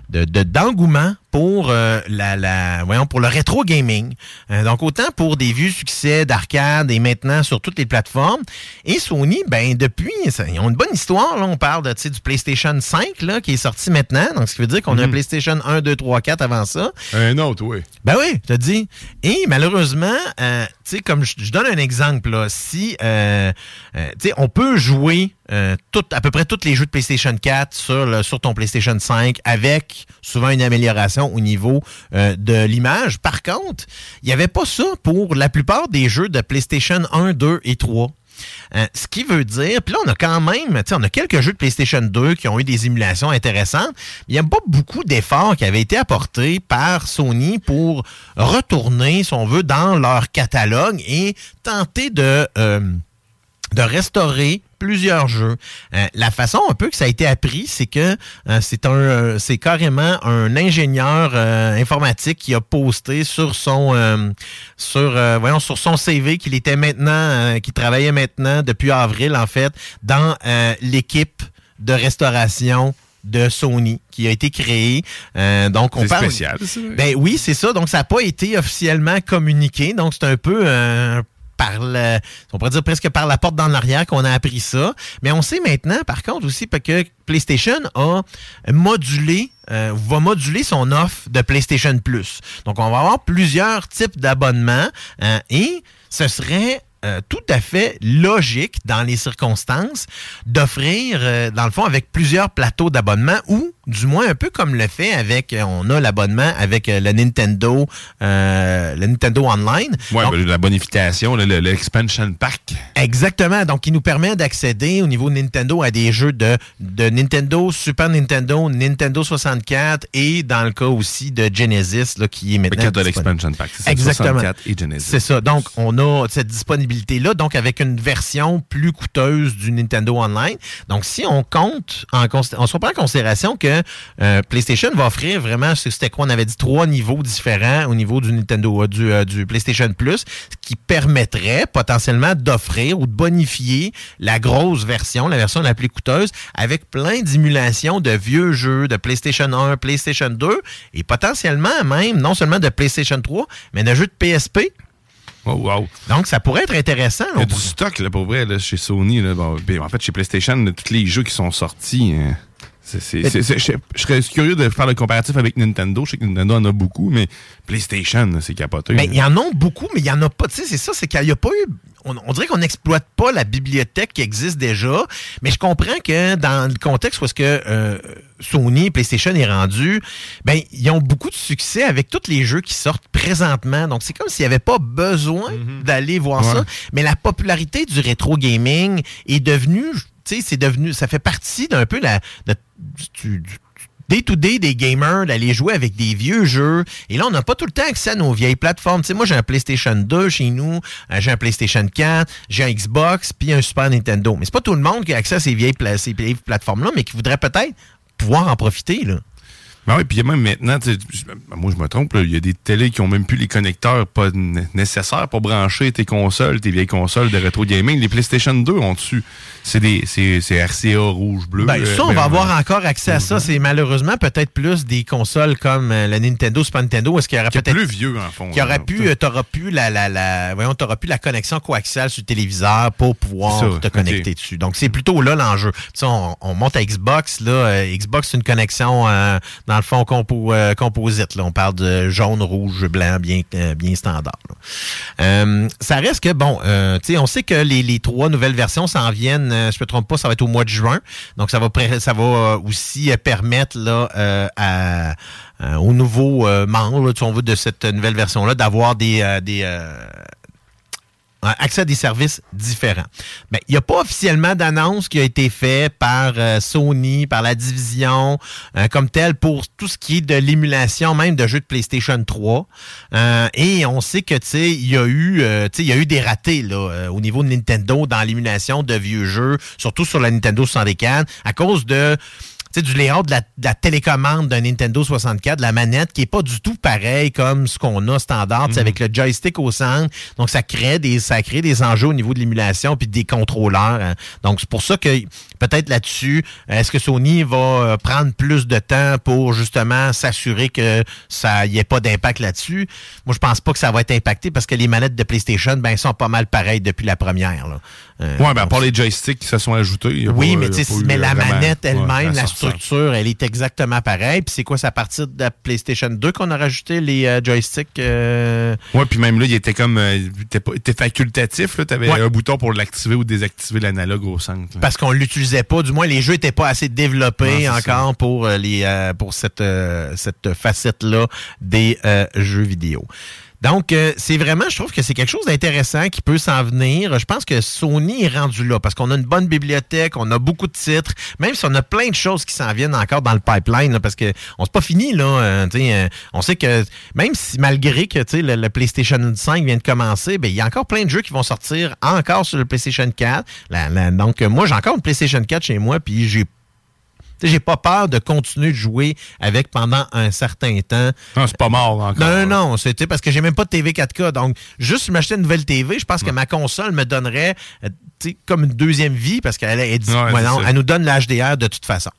de, de- d'engouement pour euh, la, la, voyons, pour le rétro gaming. Euh, donc, autant pour des vieux succès d'arcade et maintenant sur toutes les plateformes. Et Sony, ben, depuis, ça- ils ont une bonne histoire. Là, on parle de, tu sais, du PlayStation 5 là, qui est sorti maintenant. Donc, ce qui veut dire qu'on a un Mhm. PlayStation 1, 2, 3, 4 avant ça. Un autre, oui. Ben oui, je te dis. Et malheureusement, euh, tu sais, comme je, je donne un exemple, là, si, euh, euh, on peut jouer euh, à peu près tous les jeux de PlayStation 4 sur, ton PlayStation 5 avec souvent une amélioration au niveau euh, de l'image. Par contre, il n'y avait pas ça pour la plupart des jeux de PlayStation 1, 2 et 3. Euh, ce qui veut dire, puis là, on a quand même, on a quelques jeux de PlayStation 2 qui ont eu des émulations intéressantes. Il n'y a pas beaucoup d'efforts qui avaient été apportés par Sony pour retourner, si on veut, dans leur catalogue et tenter de, de restaurer plusieurs jeux. Euh, la façon un peu que ça a été appris, c'est que euh, c'est un euh, c'est carrément un ingénieur euh, informatique qui a posté sur son euh, sur euh, voyons sur son CV qu'il était maintenant euh, qu'il travaillait maintenant depuis avril en fait dans euh, l'équipe de restauration de Sony qui a été créée. Euh, donc on C'est parle spécial, ça. Ben oui, c'est ça. Donc ça n'a pas été officiellement communiqué. Donc c'est un peu euh, par le, on pourrait dire presque par la porte dans l'arrière qu'on a appris ça. Mais on sait maintenant, par contre, aussi que PlayStation a modulé, euh, va moduler son offre de PlayStation Plus. Donc, on va avoir plusieurs types d'abonnements euh, et ce serait euh, tout à fait logique dans les circonstances d'offrir, euh, dans le fond, avec plusieurs plateaux d'abonnement ou du moins un peu comme le fait avec, euh, on a l'abonnement avec le Nintendo, le Nintendo Online. Oui, ben, la bonification, l'expansion pack. Exactement. Donc, il nous permet d'accéder au niveau Nintendo à des jeux de, de Nintendo, Super Nintendo, Nintendo 64 et dans le cas aussi de Genesis, là, qui est maintenant. de l'expansion pack. Exactement. 64 et Genesis. C'est ça. Donc, on a cette disponibilité là donc avec une version plus coûteuse du Nintendo Online. Donc, si on compte, en, on se prend en considération que euh, PlayStation va offrir vraiment, c'était quoi, on avait dit trois niveaux différents au niveau du Nintendo, euh, du, euh, du PlayStation Plus, ce qui permettrait potentiellement d'offrir ou de bonifier la grosse version, la version la plus coûteuse, avec plein d'émulations de vieux jeux de PlayStation 1, PlayStation 2 et potentiellement même, non seulement de PlayStation 3, mais de jeux de PSP Oh, wow. Donc, ça pourrait être intéressant. Il y a du stock, là, pour vrai, là, chez Sony. Là, en fait, chez PlayStation, tous les jeux qui sont sortis. Hein, je serais curieux de faire le comparatif avec Nintendo. Je sais que Nintendo en a beaucoup, mais PlayStation, c'est capoté. Mais il y en a beaucoup, mais il n'y en a pas. Tu sais, c'est ça, c'est qu'il n'y a pas eu. On, dirait qu'on n'exploite pas la bibliothèque qui existe déjà. Mais je comprends que dans le contexte où est-ce que euh, Sony, PlayStation est rendu, ben ils ont beaucoup de succès avec tous les jeux qui sortent présentement. Donc c'est comme s'il n'y avait pas besoin Mhm. d'aller voir ça. Mais la popularité du rétro gaming est devenue, tu sais, c'est devenu, ça fait partie d'un peu la, de- du, du day-to-day des gamers d'aller jouer avec des vieux jeux. Et là, on n'a pas tout le temps accès à nos vieilles plateformes. Tu sais, moi, j'ai un PlayStation 2 chez nous, euh, j'ai un PlayStation 4, j'ai un Xbox, puis un Super Nintendo. Mais c'est pas tout le monde qui a accès à ces vieilles, ces vieilles plateformes-là, mais qui voudrait peut-être pouvoir en profiter, là. Ben oui, puis il y a même maintenant, ben, moi je me trompe, il y a des télés qui ont même plus les connecteurs pas nécessaires pour brancher tes consoles, tes vieilles consoles de rétro gaming. Les PlayStation 2 ont dessus. C'est des c'est RCA rouge bleu. Ben, ça, euh, on ben, va avoir encore accès à ça. C'est malheureusement peut-être plus des consoles comme euh, la Nintendo, Super Nintendo. Est-ce qu'il y aurait peut-être plus vieux en fond. qui aurait pu, euh, t'auras pu la, la, la, voyons, t'auras pu la connexion coaxiale sur le téléviseur pour pouvoir ça, te connecter dessus. Donc c'est plutôt là l'enjeu. Tu sais, on, on monte à Xbox là, Xbox c'est une connexion euh, dans le fond euh, composite. On parle de jaune, rouge, blanc, bien, euh, bien standard. Euh, ça reste que bon, euh, on sait que les, trois nouvelles versions s'en viennent. je me trompe pas, ça va être au mois de juin. Donc ça va, ça va aussi permettre là à aux nouveaux membres, si on veut, de cette nouvelle version-là, d'avoir des, des accès à des services différents. Ben, il n'y a pas officiellement d'annonce qui a été faite par euh, Sony, par la division euh, comme telle pour tout ce qui est de l'émulation même de jeux de PlayStation 3. Euh, et on sait que tu sais il y a eu euh, tu sais, il y a eu des ratés là euh, au niveau de Nintendo dans l'émulation de vieux jeux, surtout sur la Nintendo 64 à cause de sais, du layout de la, de la télécommande d'un Nintendo 64, de la manette, qui est pas du tout pareil comme ce qu'on a standard, tu sais, avec le joystick au centre. Donc, ça crée des, ça crée des enjeux au niveau de l'émulation puis des contrôleurs. hein. Donc, c'est pour ça que peut-être là-dessus, est-ce que Sony va euh, prendre plus de temps pour justement s'assurer que ça y ait pas d'impact là-dessus? Moi, je pense pas que ça va être impacté parce que les manettes de PlayStation, ben, sont pas mal pareilles depuis la première. Là. Euh, Ouais, ben à part les joysticks qui se sont ajoutés. oui, pas- mais, tu mais la vraiment- manette ouais, elle-même, la structure, elle est exactement pareille. Puis c'est quoi, c'est à partir de la PlayStation 2 qu'on a rajouté les euh, joysticks? euh, Ouais, puis même là, il était comme. euh, était facultatif, là. T'avais Ouais. un bouton pour l'activer ou désactiver l'analogue au centre. là. Parce qu'on l'utilisait pas, du moins les jeux étaient pas assez développés encore pour euh, les euh, pour cette euh, cette facette là des euh, jeux vidéo. Donc, euh, c'est vraiment, je trouve que c'est quelque chose d'intéressant qui peut s'en venir. Je pense que Sony est rendu là parce qu'on a une bonne bibliothèque, on a beaucoup de titres, même si on a plein de choses qui s'en viennent encore dans le pipeline, parce que on c'est pas fini là. euh, euh, on sait que même si malgré que le, le PlayStation 5 vient de commencer, ben il y a encore plein de jeux qui vont sortir encore sur le PlayStation 4. La- la- donc, moi, j'ai encore une PlayStation 4 chez moi, puis j'ai j'ai pas peur de continuer de jouer avec pendant un certain temps. Non, c'est pas mort encore. Non, non, non. C'était parce que j'ai même pas de TV 4K. Donc, juste m'acheter une nouvelle TV, je pense que ma console me donnerait euh, comme une deuxième vie parce qu'elle est, Ouais, elle nous donne l'HDR de toute façon.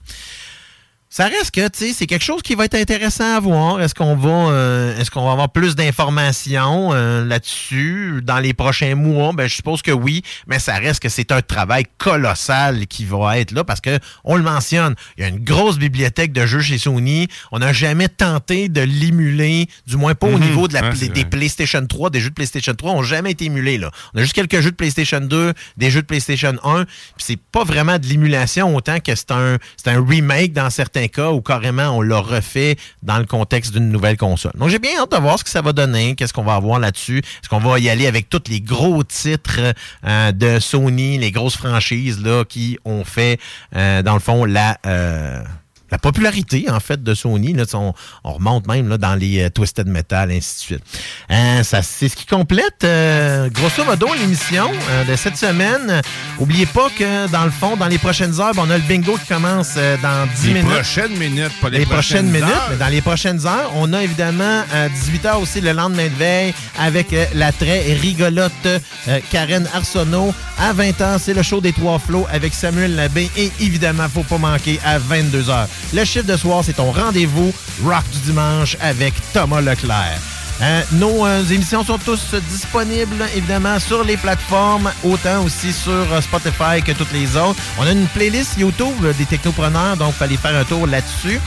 Ça reste que, tu sais, c'est quelque chose qui va être intéressant à voir. Est-ce qu'on va, euh, est-ce qu'on va avoir plus d'informations euh, là-dessus dans les prochains mois? Ben, je suppose que oui, mais ça reste que c'est un travail colossal qui va être là parce que, on le mentionne, il y a une grosse bibliothèque de jeux chez Sony. On n'a jamais tenté de l'émuler, du moins pas au Mhm. niveau de la, Ouais, c'est des. PlayStation 3, des jeux de PlayStation 3 n'ont jamais été émulés, là. On a juste quelques jeux de PlayStation 2, des jeux de PlayStation 1, puis c'est pas vraiment de l'émulation autant que c'est un, c'est un remake dans certains cas où carrément on l'a refait dans le contexte d'une nouvelle console. Donc j'ai bien hâte de voir ce que ça va donner, qu'est-ce qu'on va avoir là-dessus. Est-ce qu'on va y aller avec tous les gros titres euh, de Sony, les grosses franchises là qui ont fait euh, dans le fond la euh, la popularité, en fait, de Sony. Là, on, on remonte même là, dans les euh, Twisted Metal, ainsi de suite. Hein, ça, c'est ce qui complète, euh, grosso modo, l'émission euh, de cette semaine. Oubliez pas que, dans le fond, dans les prochaines heures, ben, on a le bingo qui commence euh, dans 10 Les minutes. prochaines minutes, pas les, Les prochaines, minutes, mais dans les prochaines heures, on a évidemment à 18h aussi le lendemain de veille avec euh, la très rigolote euh, Karen Arsenault. À 20h, c'est le show des Trois Flots avec Samuel Labbé et évidemment, faut pas manquer à 22h. Le chiffre de soir, c'est ton rendez-vous rock du dimanche avec Thomas Leclerc. Euh, nos euh, émissions sont tous disponibles, évidemment, sur les plateformes, autant aussi sur euh, Spotify que toutes les autres. On a une playlist YouTube des technopreneurs, donc fallait faire un tour là-dessus.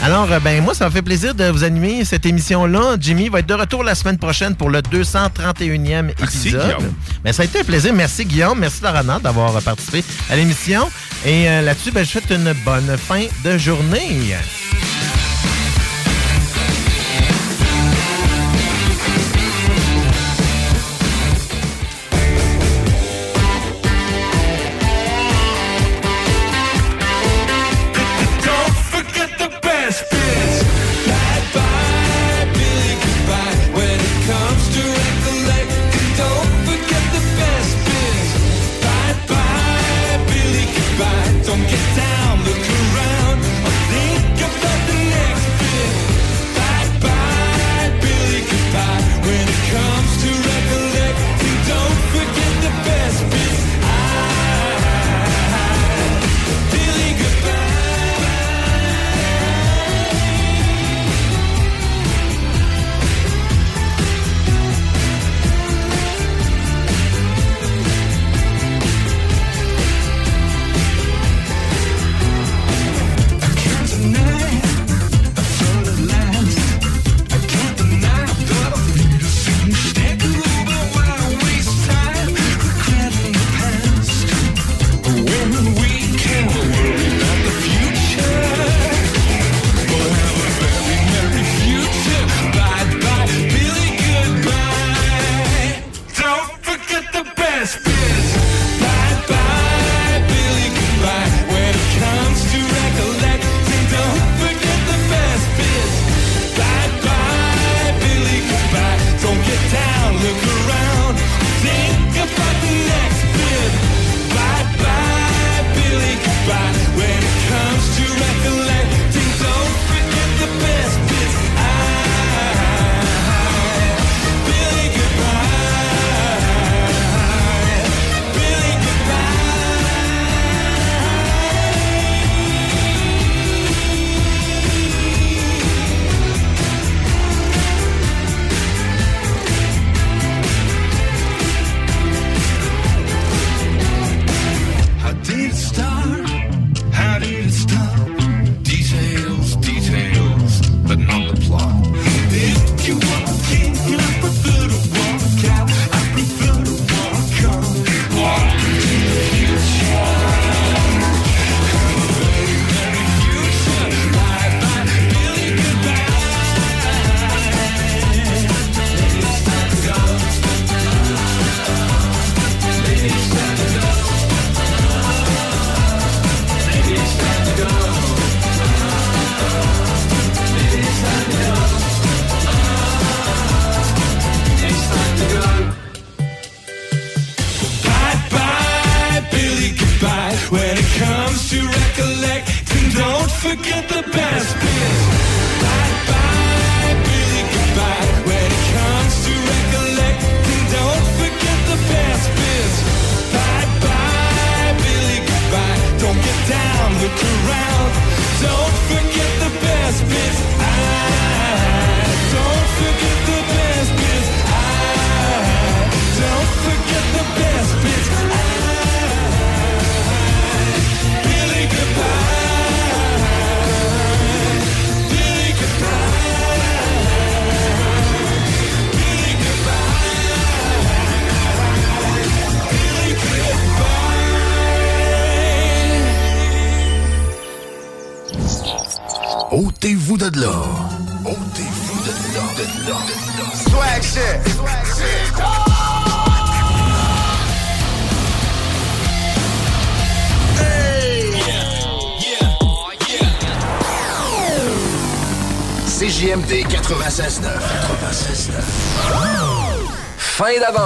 Alors, euh, ben moi, ça me fait plaisir de vous animer cette émission-là. Jimmy va être de retour la semaine prochaine pour le 231e épisode. Guillaume. Ben, ça a été un plaisir. Merci, Guillaume. Merci, Laurent, d'avoir euh, participé à l'émission. Et euh, là-dessus, ben, je vous souhaite une bonne fin de journée.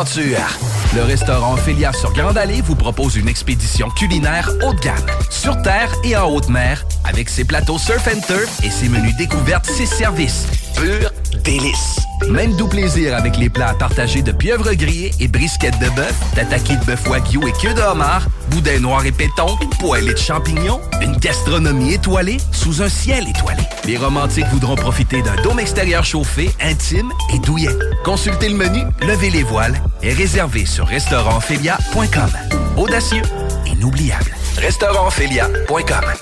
Le restaurant Félia sur Grande Allée vous propose une expédition culinaire haut de gamme, sur terre et en haute mer, avec ses plateaux surf and turf et ses menus découvertes, ses services. Pur délice. Même doux plaisir avec les plats partagés de pieuvres grillées et brisquettes de bœuf, tataki de bœuf wagyu et queue de homard, boudin noir et péton, poêlée de champignons, une gastronomie étoilée sous un ciel étoilé. Les romantiques voudront profiter d'un dôme extérieur chauffé, intime et douillet. Consultez le menu, levez les voiles et réservez sur restaurantphilia.com. Audacieux, inoubliable. Restaurantphilia.com.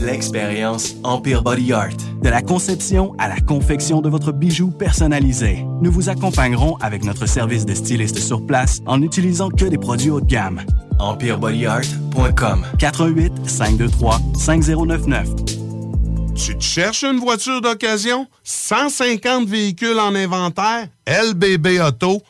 L'expérience Empire Body Art. De la conception à la confection de votre bijou personnalisé. Nous vous accompagnerons avec notre service de styliste sur place en n'utilisant que des produits haut de gamme. EmpireBodyArt.com 418 523 5099 Tu te cherches une voiture d'occasion? 150 véhicules en inventaire? LBBauto.com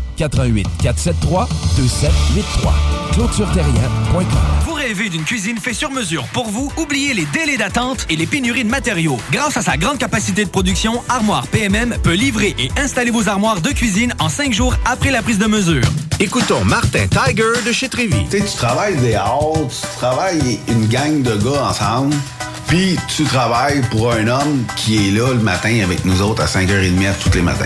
88 473 2783. ClôtureTerrien.com. Vous rêvez d'une cuisine faite sur mesure pour vous? Oubliez les délais d'attente et les pénuries de matériaux. Grâce à sa grande capacité de production, Armoire PMM peut livrer et installer vos armoires de cuisine en cinq jours après la prise de mesure. Écoutons Martin Tiger de chez Trévy. Tu sais, tu travailles des heures, tu travailles une gang de gars ensemble, puis tu travailles pour un homme qui est là le matin avec nous autres à 5h30 tous les matins.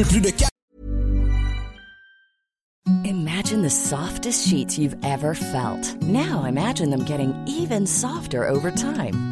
plus de 4... Imagine Imagine the softest sheets you've ever felt. Now imagine them getting even softer over time.